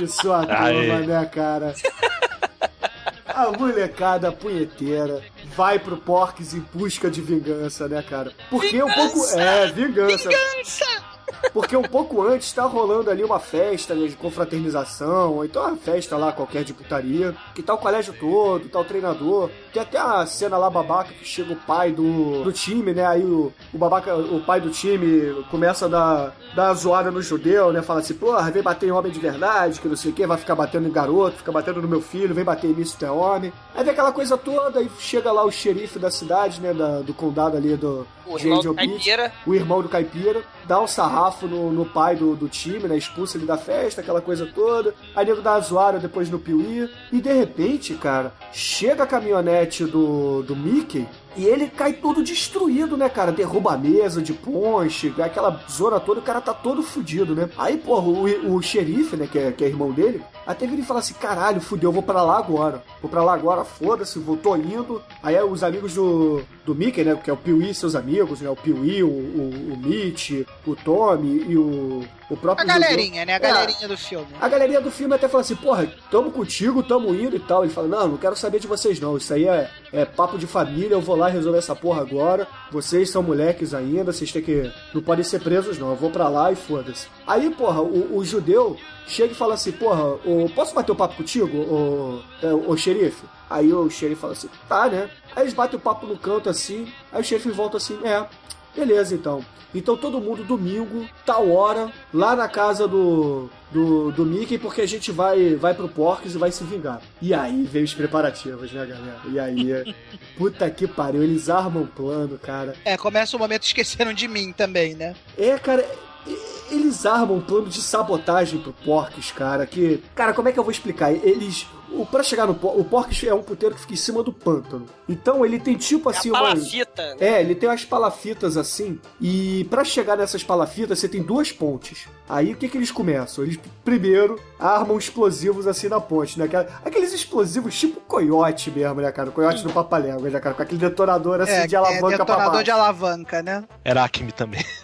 e sua turma, né, cara? A molecada punheteira vai pro Porques em busca de vingança, né, cara? Porque um pouco. É, vingança. Vingança! Porque um pouco antes tá rolando ali uma festa né, de confraternização, ou então uma festa lá qualquer de putaria, que tá o colégio todo, tá o treinador. Tem até a cena lá babaca que chega o pai do, do time, né? Aí o, o babaca, o pai do time começa a dar, dar zoada no judeu, né? Fala assim, porra, vem bater em homem de verdade, que não sei o que, vai ficar batendo em garoto, fica batendo no meu filho, vem bater em mim se tu é homem. Aí vem aquela coisa toda, aí chega lá o xerife da cidade, né? da- do condado ali do. O irmão do Caipira. o irmão do caipira, dá um sarrafo no, no pai do, do time, né? Expulsa ele da festa, aquela coisa toda. Aí nego dá zoada depois no Piuí. E de repente, cara, chega a caminhonete do, do Mickey e ele cai todo destruído, né, cara? Derruba a mesa de ponche, aquela zona toda, o cara tá todo fudido, né? Aí, porra, o, o xerife, né, que é, que é irmão dele, até vira e fala assim: caralho, fudeu, eu vou pra lá agora. Vou pra lá agora, foda-se, vou, tô indo. Aí é os amigos do, do Mickey, né, que é o Piuí e seus amigos, né? O Piuí, o, o, o Mitch, o Tommy e o, o A próprio. galerinha, né? A É, galerinha do filme. a galerinha do filme até fala assim, porra, tamo contigo, tamo indo e tal. Ele fala, não, não quero saber de vocês não. Isso aí é, é papo de família, eu vou lá resolver essa porra agora. Vocês são moleques ainda, vocês têm que. Não podem ser presos, não. Eu vou pra lá e foda-se. Aí, porra, o, o judeu chega e fala assim, porra, o, posso bater o papo contigo, o, é, o xerife? Aí o xerife fala assim, tá, né? Aí eles batem o papo no canto assim, aí o xerife volta assim, é, beleza então. Então todo mundo domingo, tal hora, lá na casa do, do, do Mickey, porque a gente vai, vai pro Porques e vai se vingar. E aí vem os preparativos, né, galera? E aí, (laughs) puta que pariu, eles armam um plano, cara. É, começa o momento esqueceram de mim também, né? É, cara, eles armam um plano de sabotagem pro Porques, cara, que... Cara, como é que eu vou explicar? Eles... o, pra chegar no Pork, o Pork é um puteiro que fica em cima do pântano. Então ele tem tipo assim É a uma. palafita. né? É, ele tem umas palafitas assim, e pra chegar nessas palafitas você tem duas pontes. Aí o que que eles começam? Eles primeiro armam explosivos assim na ponte, né? Aqueles explosivos tipo coiote mesmo, né, cara? O coiote do Papaléguas, né, cara? Com aquele detonador assim é, de alavanca é pra detonador baixo. de alavanca, né? Era Acme também. (laughs)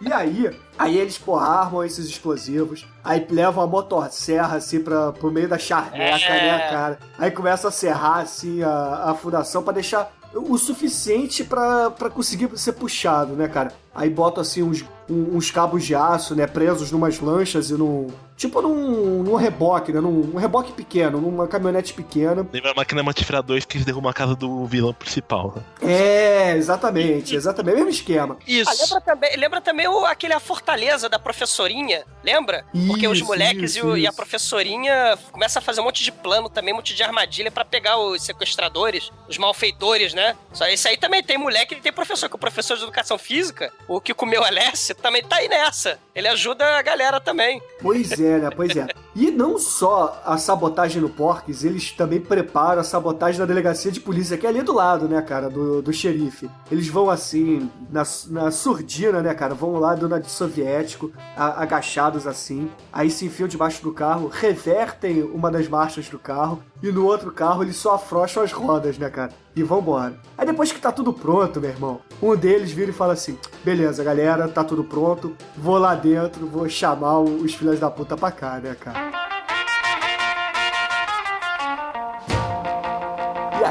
E aí, aí eles, porra, armam esses explosivos, aí levam a motosserra, assim, pra, pro meio da charneca, É. né, cara? Aí começa a serrar, assim, a, a fundação pra deixar o suficiente pra conseguir ser puxado, né, cara? Aí botam, assim, uns, uns cabos de aço, né, presos numas lanchas e num... Tipo num, num reboque, né? Num, um reboque pequeno, numa caminhonete pequena. Lembra a máquina Mortífera 2 que eles derrubam a casa do vilão principal. né? É, exatamente, exatamente. Mesmo esquema. Ah, lembra também, lembra também o, aquele A Fortaleza da professorinha, lembra? Porque os Isso, moleques isso, e, o- e a isso. professorinha começam a fazer um monte de plano também, um monte de armadilha pra pegar os sequestradores, os malfeitores, né? Só esse aí também tem moleque e tem professor, que o professor de educação física, o que comeu Alessia, também tá aí nessa. Ele ajuda a galera também. Pois é, né? Pois é. E não só a sabotagem no Porques, eles também preparam a sabotagem na delegacia de polícia, que é ali do lado, né, cara, do, do xerife. Eles vão assim, na, na surdina, né, cara? Vão lá do navio soviético, a- agachados assim. Aí se enfiam debaixo do carro, revertem uma das marchas do carro. E no outro carro eles só afrouxam as rodas, né, cara? E vambora. Aí depois que tá tudo pronto, meu irmão, um deles vira e fala assim: beleza, galera, tá tudo pronto. Vou lá dentro, vou chamar os filhos da puta pra cá, né, cara?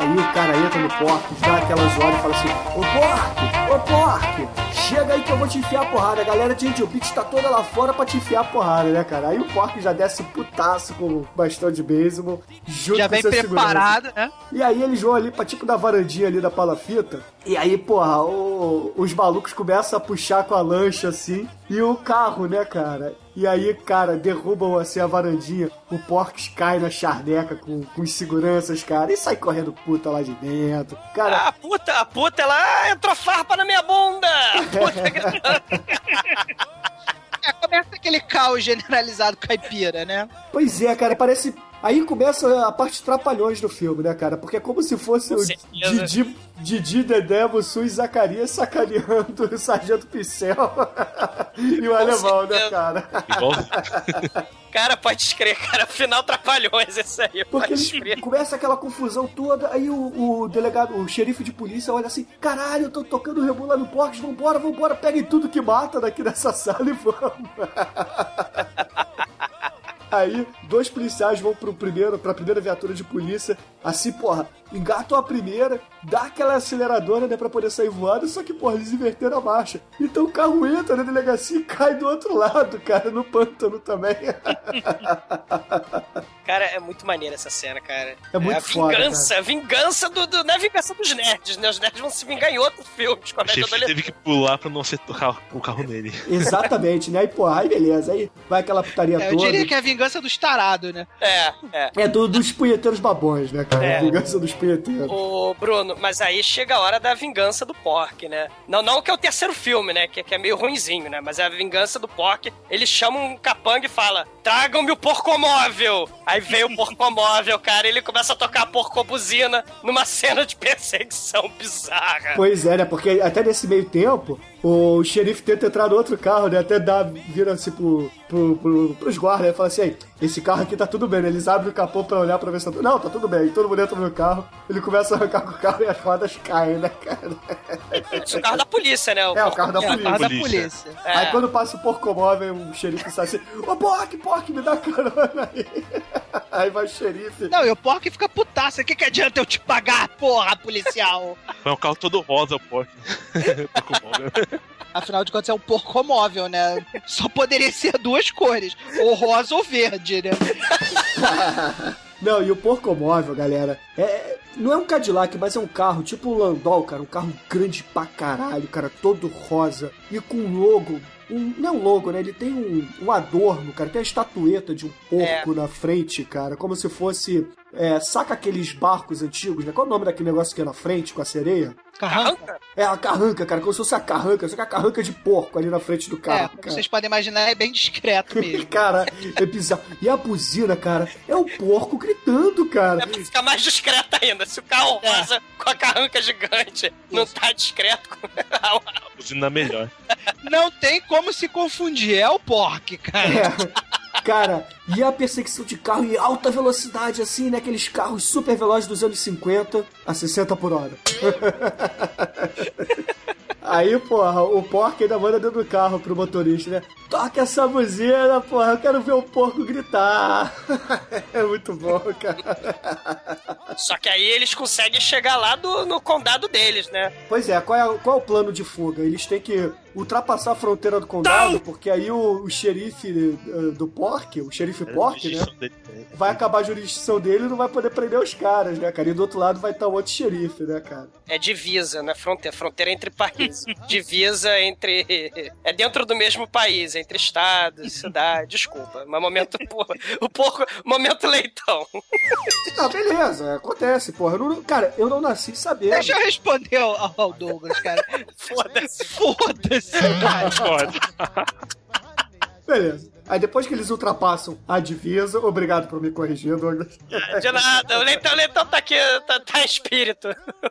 Aí o cara entra no Porques, dá aquelas horas e fala assim: Ô Porque, ô Porque, chega aí que eu vou te enfiar a porrada. A galera de Angel Beach tá toda lá fora pra te enfiar a porrada, né, cara? Aí o Porque já desce putaço com o bastão de beisebol, junto Já com vem preparado, segurança. né? E aí eles vão ali pra tipo da varandinha ali da palafita. E aí, porra, o- os malucos começam a puxar com a lancha assim. E o carro, né, cara? E aí, cara, derrubam assim a varandinha. O Porques cai na charneca com, com os seguranças, cara. E sai correndo puta lá de dentro. Cara, Ah, a puta, a puta, ela ah, entrou farpa na minha bunda! A (laughs) puta gritando. É, começa aquele caos generalizado caipira, né? Pois é, cara, parece. Aí começa a parte trapalhões do filme, né, cara? Porque é como se fosse Com o certeza. Didi, Didi, Dedé, Mussu e Zacarias sacaneando o Sargento Pincel (laughs) e o alemão, né, cara? (laughs) Cara, pode escrever, cara. Final trapalhões esse aí. Porque Pode eles escrever. começa aquela confusão toda, aí o, o delegado, o xerife de polícia olha assim, caralho, eu tô tocando o rebu lá no Porques, vambora, vambora, peguem tudo que mata daqui dessa sala e vamos. (laughs) Aí, dois policiais vão pro primeiro, pra primeira viatura de polícia, assim, porra, engatam a primeira, dá aquela aceleradora, né, pra poder sair voando, só que, porra, eles inverteram a marcha. Então o carro entra na delegacia e cai do outro lado, cara, no pântano também. (laughs) Cara, é muito maneira essa cena, cara. É muito a foda, vingança, vingança do, do. Não é vingança dos nerds, né? Os nerds vão se vingar em outro filme de O comédia chefe adolescente. teve que pular pra não acertar o carro nele. (laughs) Exatamente, né? E, porra, aí beleza, aí vai aquela putaria É, eu toda. diria que é a vingança dos tarados, né? É, é. É do, dos punheteiros babões, né, cara? É. A vingança dos punheteiros. Ô, Bruno, mas aí chega a hora da vingança do Pork, né? Não, não que é o terceiro filme, né? Que, que é meio ruinzinho, né? Mas é a vingança do Pork. Ele chama um capanga e fala: Tragam-me o porcomóvel! Aí vem o (laughs) porcomóvel, cara, e ele começa a tocar porcobuzina numa (laughs) cena de perseguição bizarra. Pois é, né? Porque até nesse meio tempo, o xerife tenta entrar no outro carro, né? Até dá, vira assim pro, pro, pro, pros guardas, né? Fala assim, "Ei, esse carro aqui tá tudo bem, né? Eles abrem o capô pra olhar pra ver se tá tudo... Não, tá tudo bem. Todo mundo entra no carro, ele começa a arrancar com o carro e as rodas caem, né, cara? Isso é o carro da polícia, né? É, o carro da É, polícia. a da Polícia. É. Aí quando passa o porcomóvel, o xerife sai assim, ô Pork, Pork, me dá carona aí. (laughs) Aí vai o xerife. Não, e o Pork fica putaça. O que, que adianta eu te pagar, porra, policial? (laughs) Foi um carro todo rosa, o porco. (laughs) Afinal de contas, é um porcomóvel, né? Só poderia ser duas cores, ou rosa ou verde, né? (laughs) Não, e o porcomóvel, galera, é, não é um Cadillac, mas é um carro tipo um Landau, cara. Um carro grande pra caralho, cara, todo rosa. E com um logo. Um, não é um logo, né? Ele tem um, um adorno, cara. Tem a estatueta de um porco na frente, cara. Como se fosse é, saca aqueles barcos antigos, né? Qual é o nome daquele negócio que é na frente com a sereia? Carranca? É a carranca, cara, como se fosse a carranca, só que a carranca de porco ali na frente do É, carro. como cara. vocês podem imaginar, é bem discreto mesmo. (laughs) Cara, é bizarro. E a buzina, cara, é o porco gritando, cara. É pra ficar mais discreto ainda. Se o carro rosa com a carranca gigante não tá discreto com (laughs) a Buzina melhor. Não tem como se confundir, é o pork, cara. É. Cara, e a perseguição de carro em alta velocidade, assim, né? Aqueles carros super velozes dos anos 50 a 60 por hora. (laughs) Aí, porra, o porco ainda manda dentro do carro pro motorista, né? Toca essa buzina, porra, eu quero ver o porco gritar. (laughs) É muito bom, cara. Só que aí eles conseguem chegar lá do, no condado deles, né? Pois é, qual é, qual é o plano de fuga? Eles têm que ultrapassar a fronteira do condado, porque aí o, o xerife eh, do Pork, o xerife Pork, né? Vai acabar a jurisdição dele e não vai poder prender os caras, né, cara? E do outro lado vai estar o outro xerife, né, cara? É divisa, né? Fronteira, fronteira entre países. (laughs) divisa entre. É dentro do mesmo país, entre estados, cidade. Desculpa, mas momento. (laughs) Porra, o porco. Momento leitão. (laughs) Ah, beleza, acontece, porra. Eu não- cara, eu não nasci sabendo. Deixa eu responder ao, ao Douglas, cara. Foda-se. Foda-se, cara. Beleza. Aí depois que eles ultrapassam a divisa, obrigado por me corrigir, Douglas. De nada, o leitão, o leitão tá aqui, tá, tá espírito.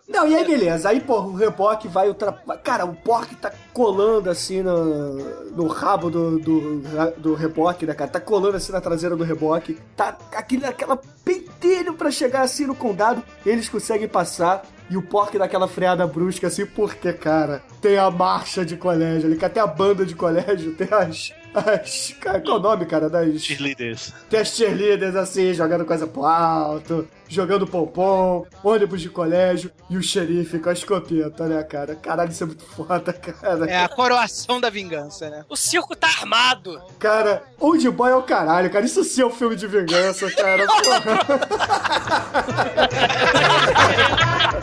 Não, e aí beleza. Aí, porra, o reboque vai ultrapassar. Cara, o porco tá colando assim no, no rabo do, do, do reboque, né, cara? Tá colando assim na traseira do reboque. Tá aquele, aquela pentelho pra chegar assim no condado. Eles conseguem passar. E o porco dá aquela freada brusca assim, porque, cara, tem a marcha de colégio ali, que até a banda de colégio tem as. As cara, qual é o nome, cara? Das. Cheerleaders. Tem as cheerleaders assim, jogando coisa pro alto, jogando pompom, ônibus de colégio e o xerife com a escopeta, né, cara? Caralho, isso é muito foda, cara. É a coroação da vingança, né? O circo tá armado. Cara, Old Boy é o caralho, cara. Isso sim é um filme de vingança, cara. Porra.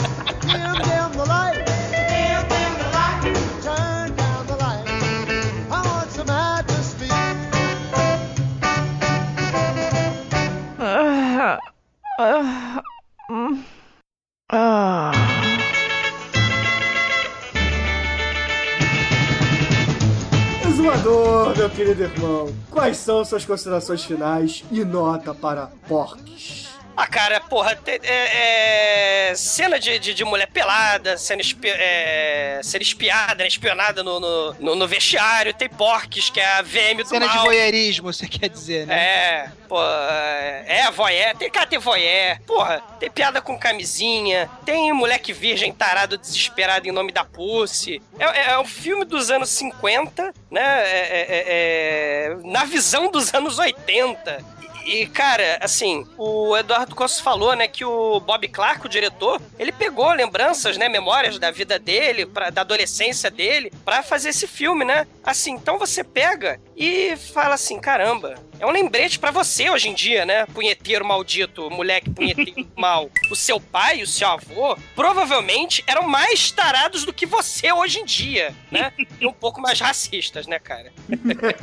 (laughs) Ah, ah. Ah. Meu querido irmão. Quais são suas considerações finais e nota para porques? Ah, cara, porra, te- é, é, cena de, de, de mulher pelada, sendo, espi, é, espiada, né, espionada no, no, no- no vestiário, tem porques, que é a VM do Cena de mal. voyeurismo, você quer dizer, né? É, pô, é a voyeur, tem cara tem voyeur, porra, tem piada com camisinha, tem moleque virgem tarado desesperado em nome da Pussy. É, é- é um filme dos anos 50, né? É- é- é- é- na visão dos anos 80. E, cara, assim, o Eduardo Costa falou, né, que o Bob Clark, o diretor, ele pegou lembranças, né, memórias da vida dele, pra, da adolescência dele, pra fazer esse filme, né? Assim, então você pega e fala assim, caramba, é um lembrete pra você hoje em dia, né? Punheteiro maldito, moleque punheteiro (laughs) mal. O seu pai e o seu avô provavelmente eram mais tarados do que você hoje em dia, né? E um pouco mais racistas, né, cara? (laughs)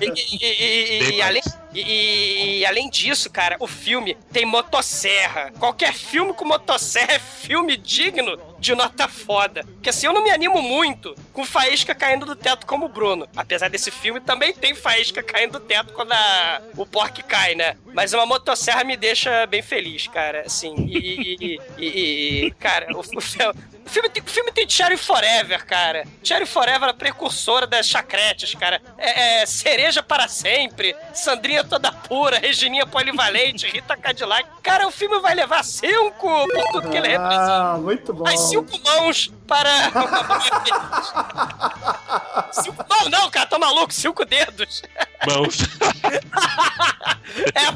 E, e- e- e- e além, e, e- e além disso, cara, o filme tem motosserra. Qualquer filme com motosserra é filme digno de nota foda. Porque assim, eu não me animo muito com faísca caindo do teto como o Bruno. Apesar desse filme, também tem faísca caindo do teto quando a- o porco cai, né? Mas uma motosserra me deixa bem feliz, cara. Assim, e... e- e- e- cara, o, o. O filme, tem, o filme tem Cherry Forever, cara. Cherry Forever é a precursora das chacretes, cara. É, é Cereja para sempre, Sandrinha toda pura, Regininha polivalente, Rita Cadillac. Cara, o filme vai levar cinco por tudo que ele representa. Ah, muito bom. As cinco mãos para. (laughs) cinco... Não, não, cara, tá maluco? Cinco dedos. Mãos. (laughs) É.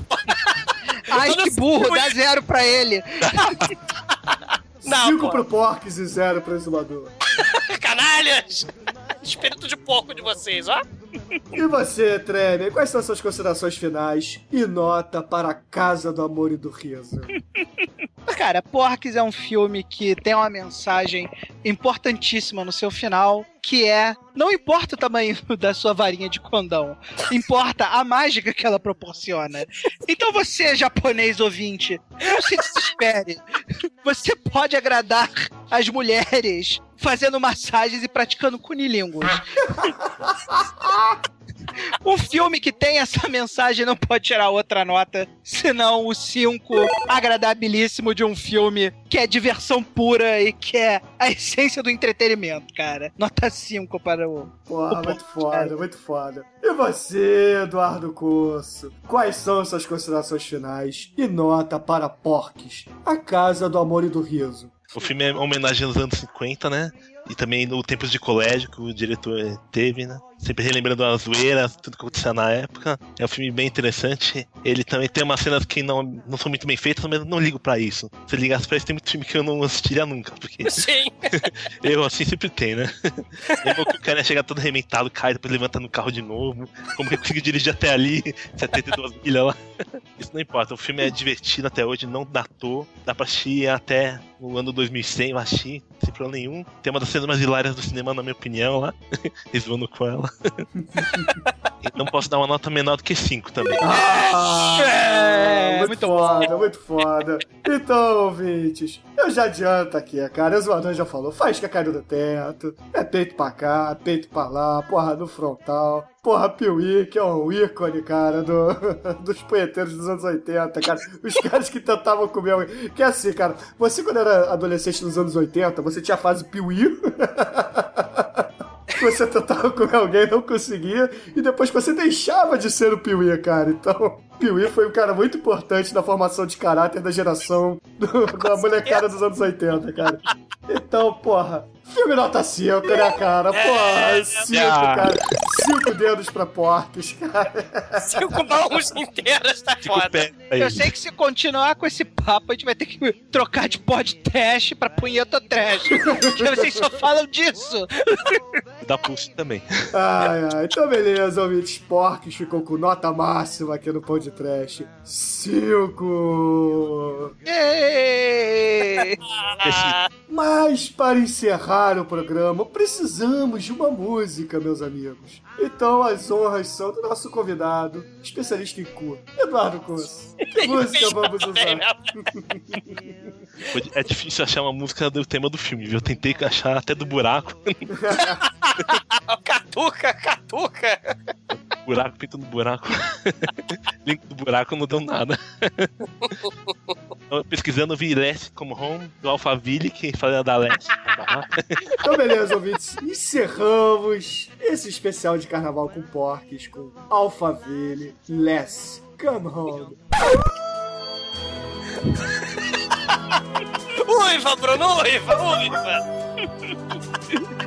Ai, que burro, dá zero pra ele. (laughs) Não, Cinco pô. pro porques e zero pro exumador. (laughs) Canalhas! Espírito de porco de vocês, ó. E você, Tremer, quais são suas considerações finais e nota para a Casa do Amor e do Riso? Cara, Porques é um filme que tem uma mensagem importantíssima no seu final, que é não importa o tamanho (laughs) da sua varinha de condão, importa a mágica que ela proporciona. Então você, japonês ouvinte, não se desespere. Você pode agradar as mulheres fazendo massagens e praticando cunilingus. Um filme que tem essa mensagem não pode tirar outra nota, senão o 5 agradabilíssimo de um filme que é diversão pura e que é a essência do entretenimento, cara. Nota 5 para o. Porra, o muito foda, cara. muito foda. E você, Eduardo Corso? Quais são suas considerações finais e nota para Porques, a casa do amor e do riso? O filme é uma homenagem aos anos 50, né? E também no tempos de colégio que o diretor teve, né? Sempre relembrando as zoeiras, tudo que acontecia na época. É um filme bem interessante. Ele também tem umas cenas que não, não são muito bem feitas, mas eu não ligo pra isso. Se ligasse pra isso, tem muito filme que eu não assistiria nunca. Porque (laughs) Sim. (laughs) eu, assim, sempre tem, né? (laughs) Lembra que o cara ia chegar todo arrebentado, cai, depois levanta no carro de novo. Como que eu consegui dirigir até ali, 72 milhas lá. Isso não importa, o filme é divertido até hoje, não datou. Dá pra assistir até o ano 2100, eu assistir, sem problema nenhum. Tem uma das cenas mais hilárias do cinema, na minha opinião, lá. (laughs) Resvando com ela. (laughs) Não posso dar uma nota menor do que 5 também. Ah, É, muito, muito foda, muito foda. Então, ouvintes, eu já adianto aqui, cara. O Zoadão já falou: faz que caiu do teto, é peito pra cá, peito pra lá, porra no frontal. Porra, Piuí, que é um ícone, cara, do, (laughs) dos punheteiros dos anos 80, cara. Os caras que tentavam comer. alguém. Que é assim, cara, você quando era adolescente nos anos 80, você tinha a fase Piuí. (laughs) você tentava comer alguém, não conseguia, e depois você deixava de ser o Piuí, cara. Então, Piuí foi um cara muito importante na formação de caráter da geração do- da molecada dos anos 80, cara. Então, porra, filme nota 5, né, cara? Porra, 5, cara. 5 dedos pra porcos, cara. Cinco mãos inteiras, tá Fica o foda. pé. Eu sei que se continuar com esse papo, a gente vai ter que trocar de podcast pra punheta trash. Porque vocês só falam disso. Da Pulse também. Ai, ai. Então, beleza, ouvintes. Porcos ficou com nota máxima aqui no Pão de Trash. 5. Êêêê! Mas para encerrar o programa, precisamos de uma música, meus amigos. Então as honras são do nosso convidado, especialista em cu, Eduardo Curso. Que música vamos usar? É difícil achar uma música do tema do filme, viu? Eu tentei achar até do buraco. (laughs) Catuca, catuca. Buraco, pinto no buraco. (laughs) Link do buraco não deu nada. (laughs) Pesquisando, vi Leste como Home, do Alphaville, que fala da Leste. (laughs) Então beleza, ouvintes. Encerramos esse especial de carnaval com porques, com Alphaville, Less, Come Home. Uiva, Bruno, uiva, uiva.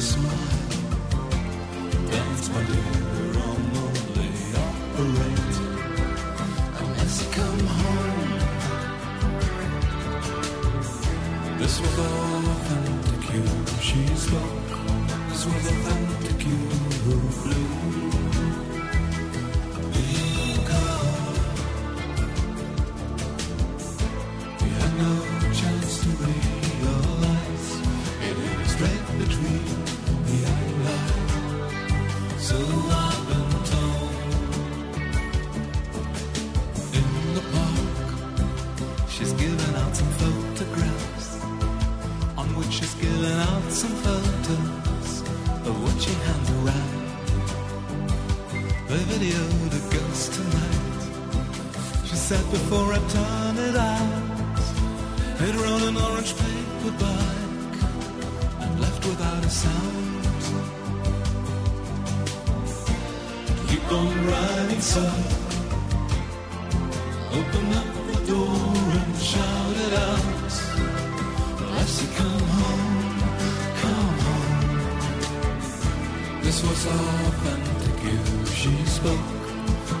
lady smile. Dance, my dear, on the operator. Unless home. This was authentic you. She. This you. Said before I turn it out, it wrote an orange paperback and left without a sound. Keep on writing, son. Open up the door and shouted out, Lassie, come home, come home. This was authentic you, she spoke.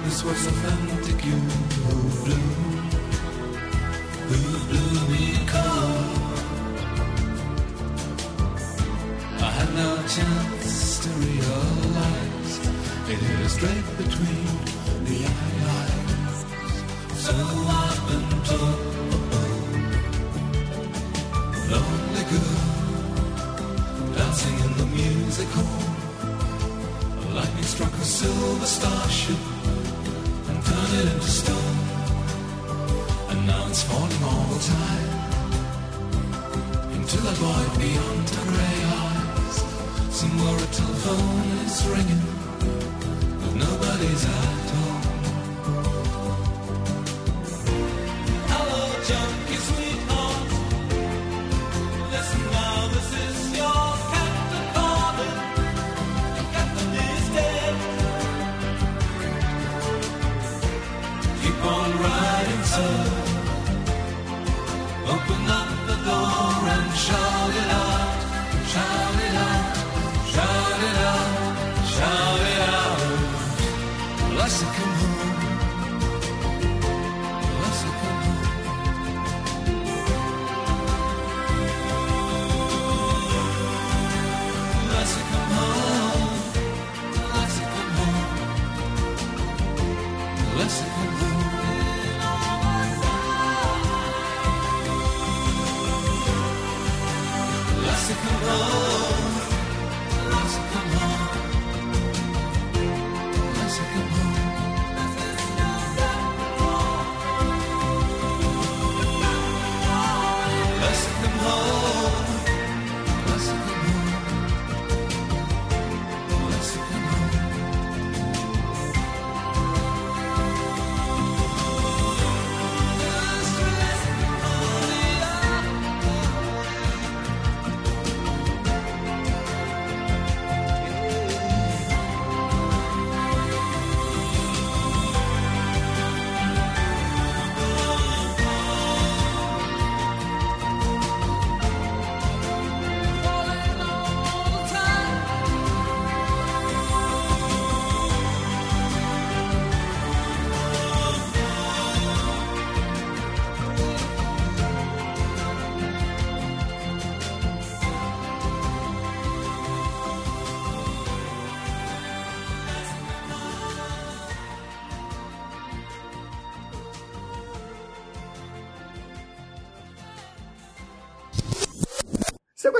This was authentic you who blew, who blew me cold. I had no chance to realize it is straight between the eyes. So I've been told, lonely girl, dancing in the music hall. Lightning struck a silver starship time into the void beyond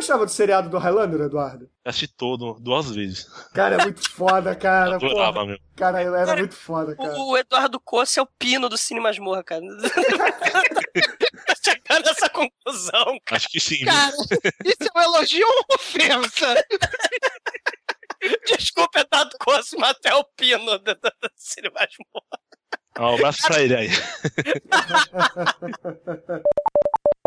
gostava do seriado do Highlander, Eduardo? Assisti todo, duas vezes. Cara, é muito foda, cara. (laughs) Adorava porra. mesmo. Cara, ele era muito foda, cara. O, Eduardo Coça é o pino do Cine Masmorra, cara. (laughs) Chegando nessa conclusão, cara. Acho que sim. Cara, isso é um elogio ou uma ofensa? Desculpa, Eduardo Coça, mas até o pino do, do, do Cine Masmorra. Ah, um abraço pra ele aí.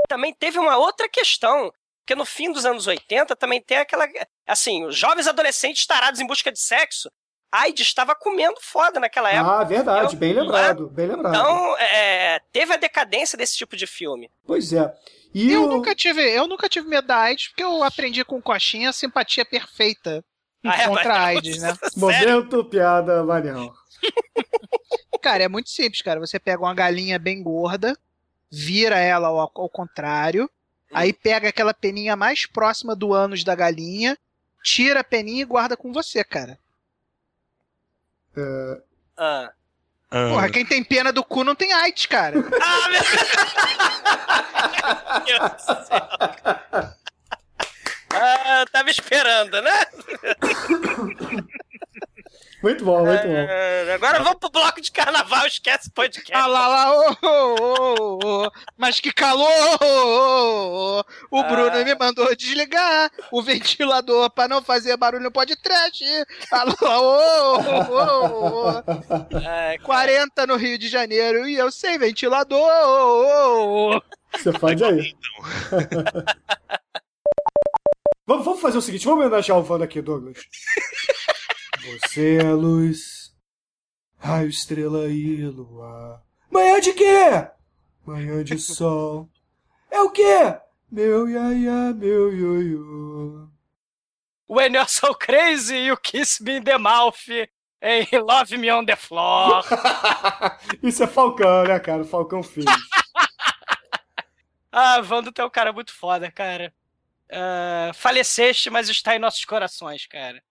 Também teve uma outra questão, porque no fim dos anos 80 também tem aquela. Assim, os jovens adolescentes tarados em busca de sexo. A AIDS estava comendo foda naquela época. Ah, verdade, Eu- bem lembrado, bem lembrado. Então, é, teve a decadência desse tipo de filme. Pois é. E eu o- nunca tive, eu nunca tive medo da AIDS, porque eu aprendi com o Coxinha a simpatia perfeita (laughs) Ah, é, contra a mas- AIDS, né? (laughs) Momento piada Marião. (laughs) Cara, é muito simples, cara. Você pega uma galinha bem gorda, vira ela ao, ao contrário, aí pega aquela peninha mais próxima do ânus da galinha, tira a peninha e guarda com você, cara. É, Ah. Porra, quem tem pena do cu não tem AIDS, cara. (laughs) Ah, meu Deus do céu. Ah, eu tava esperando, né? (coughs) Muito bom, muito bom. Ah, agora vamos pro bloco de carnaval, esquece o podcast. Ah lá lá, ô, ô, ô, ô, mas que calor! ô, ô, ô. O Bruno me mandou desligar o ventilador pra não fazer barulho no podcast. Ah lá, ô, ô, ô, ô. Ai, 40 no Rio de Janeiro e eu sem ventilador. Você faz aí. vamos, vamos fazer o seguinte, vamos homenagear o Wanda aqui, Douglas. Você é a luz, raio, estrela e luar. Manhã de quê? manhã de sol. É o quê? Meu iaia, meu ioiô. When you're so crazy, you kiss me in the mouth. Hey, love me on the floor. (laughs) Isso é Falcão, né, cara? O Falcão fez. (laughs) ah, Vando, tu é um cara muito foda, cara. Ah, faleceste, mas está em nossos corações, cara.